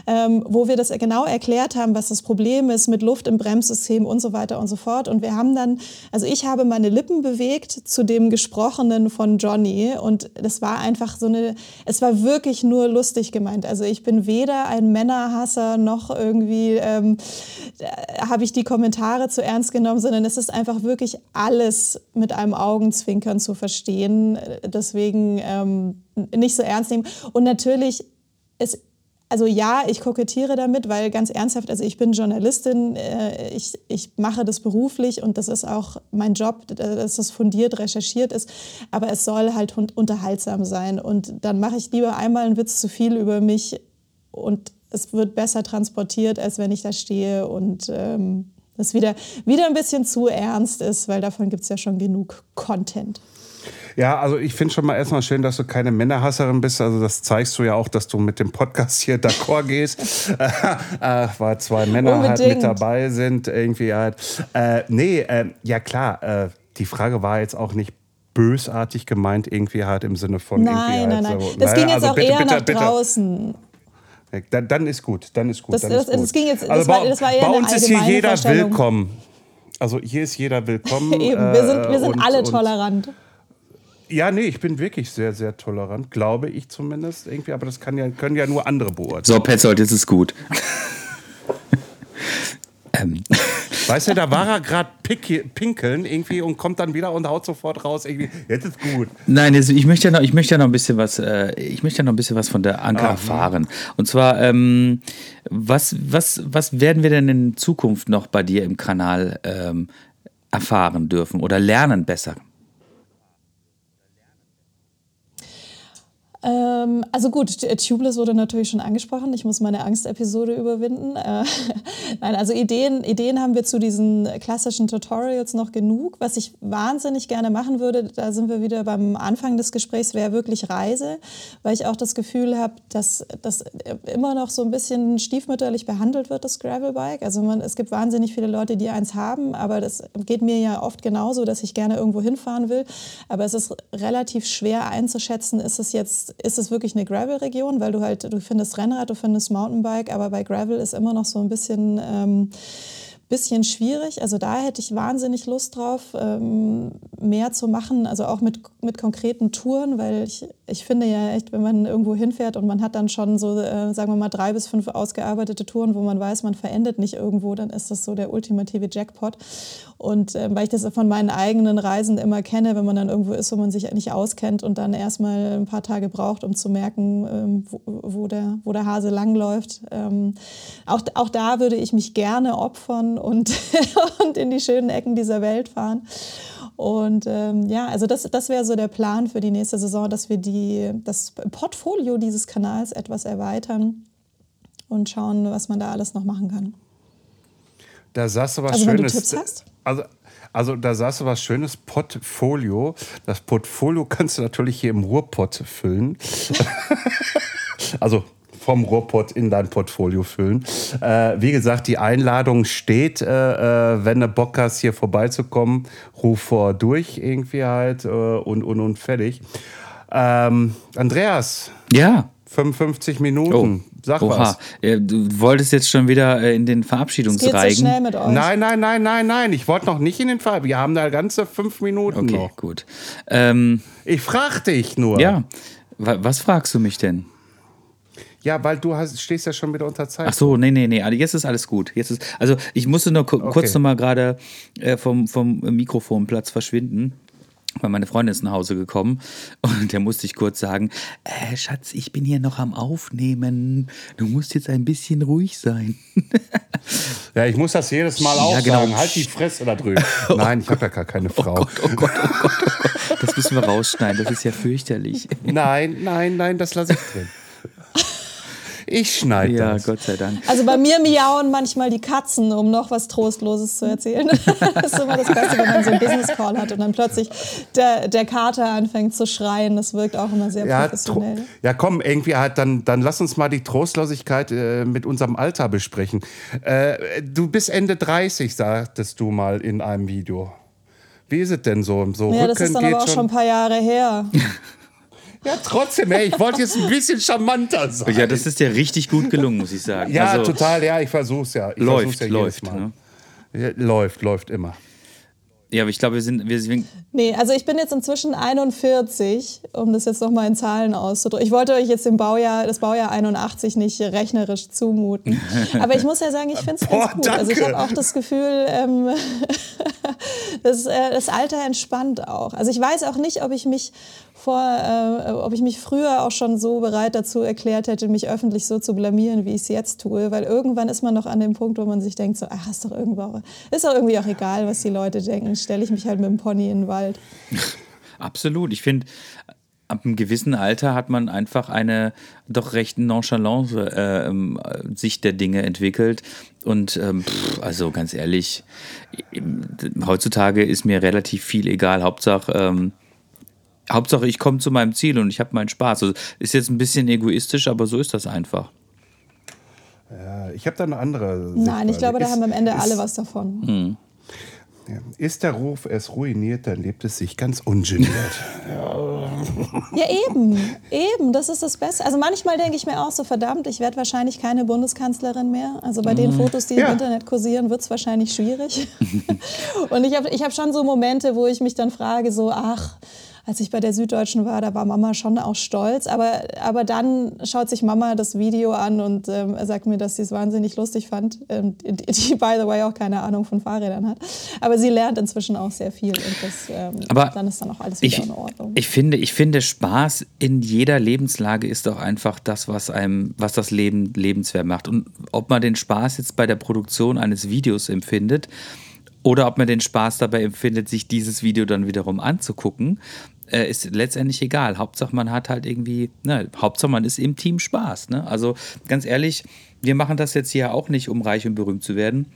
ähm, wo wir das genau erklärt haben, was das Problem ist mit Luft im Bremssystem und so weiter und so fort. Und wir haben dann, also ich habe meine Lippen bewegt zu dem Gesprochenen von Johnny und das war einfach so eine, es war wirklich nur lustig gemeint. Also ich bin weder ein Männerhasser noch irgendwie ähm, äh, habe ich die Kommentare zu ernst genommen, sondern es ist einfach wirklich alles mit einem Augenzwinkern zu verstehen. Deswegen ähm, nicht so ernst nehmen. Und natürlich ist also ja, ich kokettiere damit, weil ganz ernsthaft, also ich bin Journalistin, äh, ich, ich mache das beruflich und das ist auch mein Job, dass das fundiert recherchiert ist, aber es soll halt un- unterhaltsam sein und dann mache ich lieber einmal einen Witz zu viel über mich und es wird besser transportiert, als wenn ich da stehe und ähm, das wieder, wieder ein bisschen zu ernst ist, weil davon gibt es ja schon genug Content. Ja, also ich finde schon mal erstmal schön, dass du keine Männerhasserin bist. Also das zeigst du ja auch, dass du mit dem Podcast hier d'accord gehst. äh, weil zwei Männer halt Unbedingt. mit dabei sind. Irgendwie halt. Äh, nee, äh, ja klar, äh, die Frage war jetzt auch nicht bösartig gemeint, irgendwie halt im Sinne von irgendwie Nein, halt nein, nein. so. Das Naja, ging jetzt also auch bitte, eher bitte, nach bitte. draußen. Dann, dann ist gut, dann ist gut. Das- dann das- ist gut. das ging jetzt- also war- bei, das war eher bei uns ist hier jeder willkommen. Also hier ist jeder willkommen. Eben, wir sind, wir äh, sind und- alle und- tolerant. Ja, nee, ich bin wirklich sehr, sehr tolerant, glaube ich zumindest irgendwie, aber das kann ja, können ja nur andere beurteilen. So, Petzold, jetzt ist gut. ähm, Weißt du, da war er gerade pinkeln irgendwie und kommt dann wieder und haut sofort raus irgendwie, jetzt ist gut. Nein, jetzt, ich möchte ja noch, ich möchte ja noch ein bisschen was, äh, ich möchte ja noch ein bisschen was von der Anke erfahren. Und zwar, ähm, was, was, was werden wir denn in Zukunft noch bei dir im Kanal ähm, erfahren dürfen oder lernen besser? Ähm, also gut, Tubeless wurde natürlich schon angesprochen. Ich muss meine Angstepisode überwinden. Äh, nein, also Ideen, Ideen haben wir zu diesen klassischen Tutorials noch genug. Was ich wahnsinnig gerne machen würde, da sind wir wieder beim Anfang des Gesprächs, wäre wirklich Reise, weil ich auch das Gefühl habe, dass das immer noch so ein bisschen stiefmütterlich behandelt wird, das Gravelbike. Also man, es gibt wahnsinnig viele Leute, die eins haben, aber das geht mir ja oft genauso, dass ich gerne irgendwo hinfahren will. Aber es ist relativ schwer einzuschätzen, ist es jetzt ist es wirklich eine Gravel-Region, weil du halt, du findest Rennrad, du findest Mountainbike, aber bei Gravel ist immer noch so ein bisschen ähm, bisschen schwierig. Also da hätte ich wahnsinnig Lust drauf, ähm, mehr zu machen, also auch mit, mit konkreten Touren, weil ich, ich finde ja echt, wenn man irgendwo hinfährt und man hat dann schon so, äh, sagen wir mal, drei bis fünf ausgearbeitete Touren, wo man weiß, man verendet nicht irgendwo, dann ist das so der ultimative Jackpot. Und äh, weil ich das von meinen eigenen Reisen immer kenne, wenn man dann irgendwo ist, wo man sich nicht auskennt und dann erstmal ein paar Tage braucht, um zu merken, ähm, wo, wo, der, wo der Hase langläuft. Ähm, auch, auch da würde ich mich gerne opfern und, und in die schönen Ecken dieser Welt fahren. Und ähm, ja, also das, das wäre so der Plan für die nächste Saison, dass wir die, das Portfolio dieses Kanals etwas erweitern und schauen, was man da alles noch machen kann. Da sagst du was also, Schönes. Wenn du Tipps hast? Also, also da sagst du was Schönes, Portfolio. Das Portfolio kannst du natürlich hier im Ruhrpott füllen. also vom Ruhrpott in dein Portfolio füllen. Äh, wie gesagt, die Einladung steht, äh, äh, wenn du Bock hast, hier vorbeizukommen, ruf vor durch irgendwie halt äh, und, und, und fertig. Ähm, Andreas. Ja. 55 Minuten. Oh. Sag Oha. was. Du wolltest jetzt schon wieder äh, in den Verabschiedungsreigen. So schnell mit euch. Nein, nein, nein, nein, nein. Ich wollte noch nicht in den Verabschiedungsreigen. Wir haben da ganze fünf Minuten okay, noch. gut. Ähm, ich frag dich nur. Ja. Was fragst du mich denn? Ja, weil du hast, stehst ja schon wieder unter Zeit. Ach so, nee, nee, nee. Also jetzt ist alles gut. Jetzt ist, also ich musste nur okay. kurz noch mal gerade äh, vom, vom Mikrofonplatz verschwinden weil meine Freundin ist nach Hause gekommen und der musste ich kurz sagen, äh, Schatz, ich bin hier noch am Aufnehmen. Du musst jetzt ein bisschen ruhig sein. Ja, ich muss das jedes Mal auch ja, genau. sagen. Halt die Fresse da drüben. Nein, ich habe ja gar keine oh Frau. Oh Gott, oh Gott, oh Gott, oh Gott. Das müssen wir rausschneiden. Das ist ja fürchterlich. Nein, nein, nein, das lasse ich drin. Ich schneide ja, das. Ja, Gott sei Dank. Also bei mir miauen manchmal die Katzen, um noch was Trostloses zu erzählen. das ist immer das Beste, wenn man so einen Business Call hat und dann plötzlich der, der Kater anfängt zu schreien. Das wirkt auch immer sehr ja, professionell. Ja, komm, irgendwie halt, dann, dann lass uns mal die Trostlosigkeit äh, mit unserem Alter besprechen. Äh, du bist Ende 30, sagtest du mal in einem Video. Wie ist es denn so? so ja, das ist dann aber auch schon ein paar Jahre her. Ja, trotzdem, ey, ich wollte jetzt ein bisschen charmanter sein. Ja, das ist ja richtig gut gelungen, muss ich sagen. Ja, also, total, ja, ich versuch's ja. Ich läuft, ja läuft. Ne? Ja, läuft, läuft immer. Ja, aber ich glaube, wir sind, wir sind. Nee, also ich bin jetzt inzwischen 41, um das jetzt nochmal in Zahlen auszudrücken. Ich wollte euch jetzt im Baujahr, das Baujahr 81 nicht rechnerisch zumuten. Aber ich muss ja sagen, ich finde es ganz gut. Danke. Also ich habe auch das Gefühl, ähm, das, äh, das Alter entspannt auch. Also ich weiß auch nicht, ob ich mich vor, äh, ob ich mich früher auch schon so bereit dazu erklärt hätte, mich öffentlich so zu blamieren, wie ich es jetzt tue. Weil irgendwann ist man noch an dem Punkt, wo man sich denkt, so, ach, ist doch, irgendwo, ist doch irgendwie auch egal, was die Leute denken. Stelle ich mich halt mit dem Pony in den Wald. Absolut. Ich finde, ab einem gewissen Alter hat man einfach eine doch recht nonchalante äh, Sicht der Dinge entwickelt. Und ähm, pff, also ganz ehrlich, heutzutage ist mir relativ viel egal. Hauptsache, ähm, Hauptsache, ich komme zu meinem Ziel und ich habe meinen Spaß. Also, ist jetzt ein bisschen egoistisch, aber so ist das einfach. Ja, ich habe da eine andere. Sichtweise. Nein, ich glaube, da ist, haben am Ende ist, alle was davon. Hm. Ist der Ruf es ruiniert, dann lebt es sich ganz ungeniert. ja, eben. Eben, das ist das Beste. Also manchmal denke ich mir auch so, verdammt, ich werde wahrscheinlich keine Bundeskanzlerin mehr. Also bei den mhm. Fotos, die ja. im Internet kursieren, wird es wahrscheinlich schwierig. Und ich habe ich hab schon so Momente, wo ich mich dann frage, so, ach, als ich bei der Süddeutschen war, da war Mama schon auch stolz. Aber, aber dann schaut sich Mama das Video an und ähm, sagt mir, dass sie es wahnsinnig lustig fand. Ähm, die, die, by the way, auch keine Ahnung von Fahrrädern hat. Aber sie lernt inzwischen auch sehr viel und das, ähm, aber dann ist dann auch alles wieder ich, in Ordnung. Ich finde, ich finde, Spaß in jeder Lebenslage ist doch einfach das, was einem, was das Leben lebenswert macht. Und ob man den Spaß jetzt bei der Produktion eines Videos empfindet, oder ob man den Spaß dabei empfindet, sich dieses Video dann wiederum anzugucken. Äh, ist letztendlich egal. Hauptsache man hat halt irgendwie, ne, Hauptsache man ist im Team Spaß. Ne? Also ganz ehrlich, wir machen das jetzt hier auch nicht, um reich und berühmt zu werden.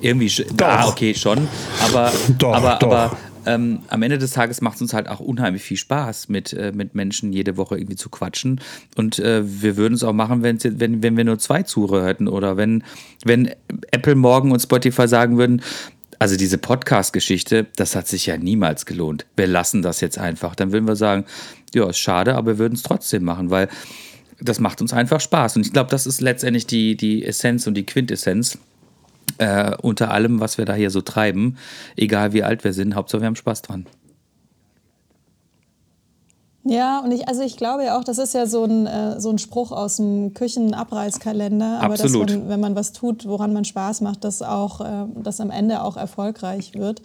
Irgendwie, Doch. ah, okay, schon. Aber, Doch, aber, doch. aber ähm, am Ende des Tages macht es uns halt auch unheimlich viel Spaß, mit, äh, mit Menschen jede Woche irgendwie zu quatschen. Und äh, wir würden es auch machen, wenn, wenn wir nur zwei Zuhörer hätten oder wenn, wenn Apple morgen und Spotify sagen würden, also diese Podcast-Geschichte, das hat sich ja niemals gelohnt. Wir lassen das jetzt einfach. Dann würden wir sagen, ja, ist schade, aber wir würden es trotzdem machen, weil das macht uns einfach Spaß. Und ich glaube, das ist letztendlich die, die Essenz und die Quintessenz äh, unter allem, was wir da hier so treiben. Egal wie alt wir sind, Hauptsache wir haben Spaß dran. Ja, und ich, also ich glaube ja auch, das ist ja so ein, äh, so ein Spruch aus dem Küchenabreißkalender, aber Absolut. dass man, wenn man was tut, woran man Spaß macht, dass auch, äh, das am Ende auch erfolgreich wird.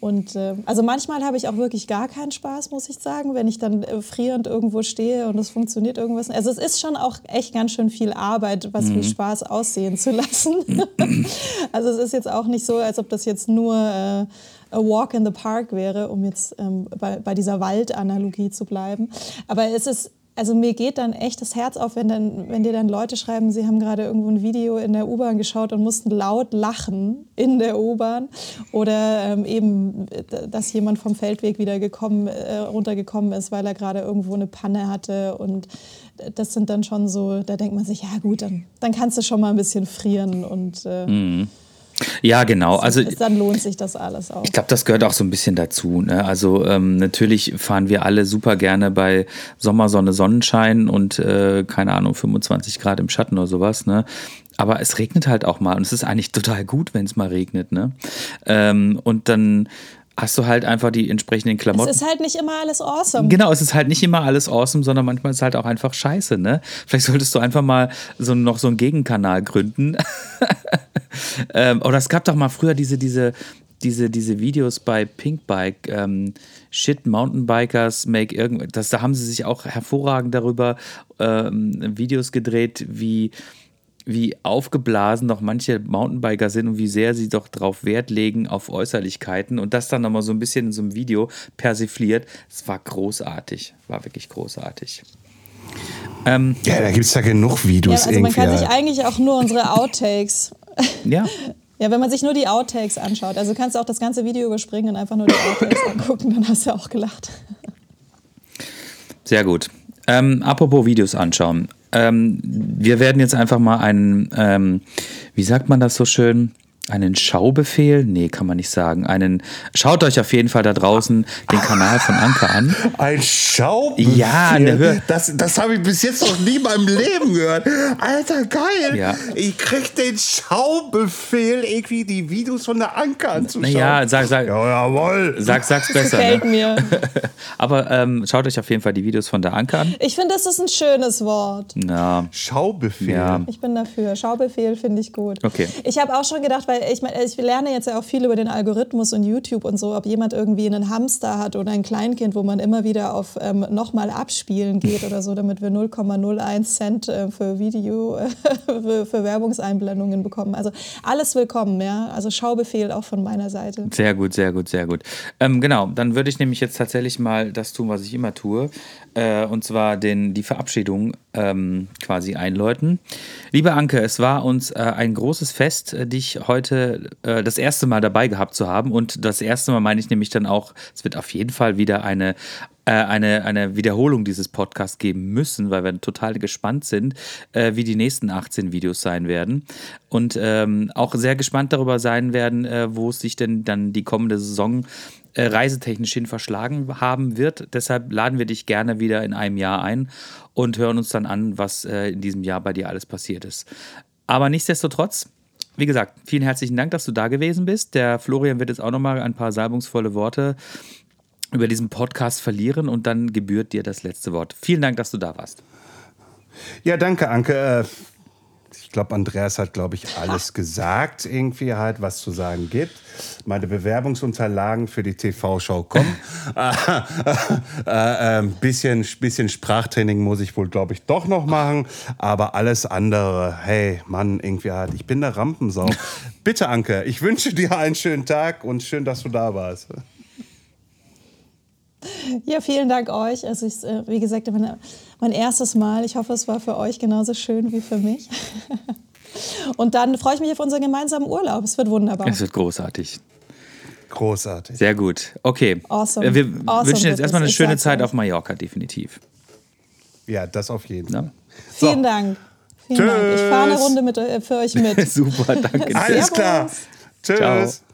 Und äh, also manchmal habe ich auch wirklich gar keinen Spaß, muss ich sagen, wenn ich dann äh, frierend irgendwo stehe und es funktioniert irgendwas. Also es ist schon auch echt ganz schön viel Arbeit, was wie Spaß aussehen zu lassen. also es ist jetzt auch nicht so, als ob das jetzt nur äh, a walk in the park wäre, um jetzt ähm, bei, bei dieser Waldanalogie zu bleiben. Aber es ist also mir geht dann echt das Herz auf, wenn, dann, wenn dir dann Leute schreiben, sie haben gerade irgendwo ein Video in der U-Bahn geschaut und mussten laut lachen in der U-Bahn. Oder ähm, eben, dass jemand vom Feldweg wieder gekommen, äh, runtergekommen ist, weil er gerade irgendwo eine Panne hatte. Und das sind dann schon so, da denkt man sich, ja gut, dann, dann kannst du schon mal ein bisschen frieren und äh, Ja, genau. Also dann lohnt sich das alles auch. Ich glaube, das gehört auch so ein bisschen dazu. Ne? Also ähm, natürlich fahren wir alle super gerne bei Sommersonne, Sonnenschein und äh, keine Ahnung 25 Grad im Schatten oder sowas. Ne? Aber es regnet halt auch mal und es ist eigentlich total gut, wenn es mal regnet. Ne? Ähm, und dann hast du halt einfach die entsprechenden Klamotten. es ist halt nicht immer alles awesome. Genau, es ist halt nicht immer alles awesome, sondern manchmal ist es halt auch einfach scheiße, ne? Vielleicht solltest du einfach mal so noch so einen Gegenkanal gründen. ähm, oder es gab doch mal früher diese, diese, diese, diese Videos bei Pinkbike, ähm, Shit Mountainbikers make irgendwas. Das, da haben sie sich auch hervorragend darüber ähm, Videos gedreht, wie wie aufgeblasen doch manche Mountainbiker sind und wie sehr sie doch darauf Wert legen auf Äußerlichkeiten und das dann nochmal so ein bisschen in so einem Video persifliert. Es war großartig, war wirklich großartig. Ähm, Ja, da gibt es ja genug Ja, Videos also man kann sich eigentlich auch nur unsere Outtakes ja, Ja, wenn man sich nur die Outtakes anschaut. Also kannst du auch das ganze Video überspringen und einfach nur die Outtakes angucken, dann hast du auch gelacht. sehr gut. Ähm, apropos Videos anschauen. Ähm, wir werden jetzt einfach mal einen, ähm, wie sagt man das so schön? Einen Schaubefehl? Nee, kann man nicht sagen. Einen, schaut euch auf jeden Fall da draußen den Kanal von Anke an. Ein Schaubefehl? Ja, ne, hör- das, das habe ich bis jetzt noch nie in meinem Leben gehört. Alter, geil. Ja. Ich krieg den Schaubefehl, irgendwie die Videos von der Anke anzuschauen. Naja, sag, sag, Ja, jawohl. sag, sag's besser. Gefällt Ne? mir. Aber ähm, schaut euch auf jeden Fall die Videos von der Anke an. Ich finde, das ist ein schönes Wort. Ja, Schaubefehl. Ja. Ich bin dafür. Schaubefehl finde ich gut. Okay. Ich habe auch schon gedacht, weil ich, mein, ich lerne jetzt ja auch viel über den Algorithmus und YouTube und so, ob jemand irgendwie einen Hamster hat oder ein Kleinkind, wo man immer wieder auf ähm, nochmal abspielen geht oder so, damit wir 0,01 Cent äh, für Video, äh, für, für Werbungseinblendungen bekommen. Also alles willkommen, ja. Also Schaubefehl auch von meiner Seite. Sehr gut, sehr gut, sehr gut. Ähm, genau, dann würde ich nämlich jetzt tatsächlich mal das tun, was ich immer tue. Äh, und zwar den, die Verabschiedung ähm, quasi einläuten. Liebe Anke, es war uns äh, ein großes Fest, äh, dich heute äh, das erste Mal dabei gehabt zu haben. Und das erste Mal meine ich nämlich dann auch, es wird auf jeden Fall wieder eine äh, eine, eine Wiederholung dieses Podcasts geben müssen, weil wir total gespannt sind, äh, wie die nächsten 18 Videos sein werden. Und ähm, auch sehr gespannt darüber sein werden, äh, wo es sich denn dann die kommende Saison äh, reisetechnisch hin verschlagen haben wird. Deshalb laden wir dich gerne wieder in einem Jahr ein und hören uns dann an, was äh, in diesem Jahr bei dir alles passiert ist. Aber nichtsdestotrotz, wie gesagt, vielen herzlichen Dank, dass du da gewesen bist. Der Florian wird jetzt auch nochmal ein paar salbungsvolle Worte über diesen Podcast verlieren und dann gebührt dir das letzte Wort. Vielen Dank, dass du da warst. Ja, danke, Anke. Ich glaube, Andreas hat, glaube ich, alles gesagt, irgendwie halt, was zu sagen gibt. Meine Bewerbungsunterlagen für die TV-Show kommen. äh, äh, bisschen, bisschen Sprachtraining muss ich wohl, glaube ich, doch noch machen. Aber alles andere, hey, Mann, irgendwie halt, ich bin der Rampensau. Bitte, Anke, ich wünsche dir einen schönen Tag und schön, dass du da warst. Ja, vielen Dank euch. Also ich, äh, wie gesagt, meine, mein erstes Mal. Ich hoffe, es war für euch genauso schön wie für mich. Und dann freue ich mich auf unseren gemeinsamen Urlaub. Es wird wunderbar. Es wird großartig. Großartig. Sehr gut. Okay. Awesome. Wir Awesome wünschen jetzt erstmal eine schöne Zeit auf Mallorca, definitiv. Ja, das auf jeden Fall. Ne? Vielen Dank. Vielen Dank. Ich fahre eine Tschüss. Runde mit, äh, für euch mit. Super, danke. Alles klar. Tschüss. Ciao.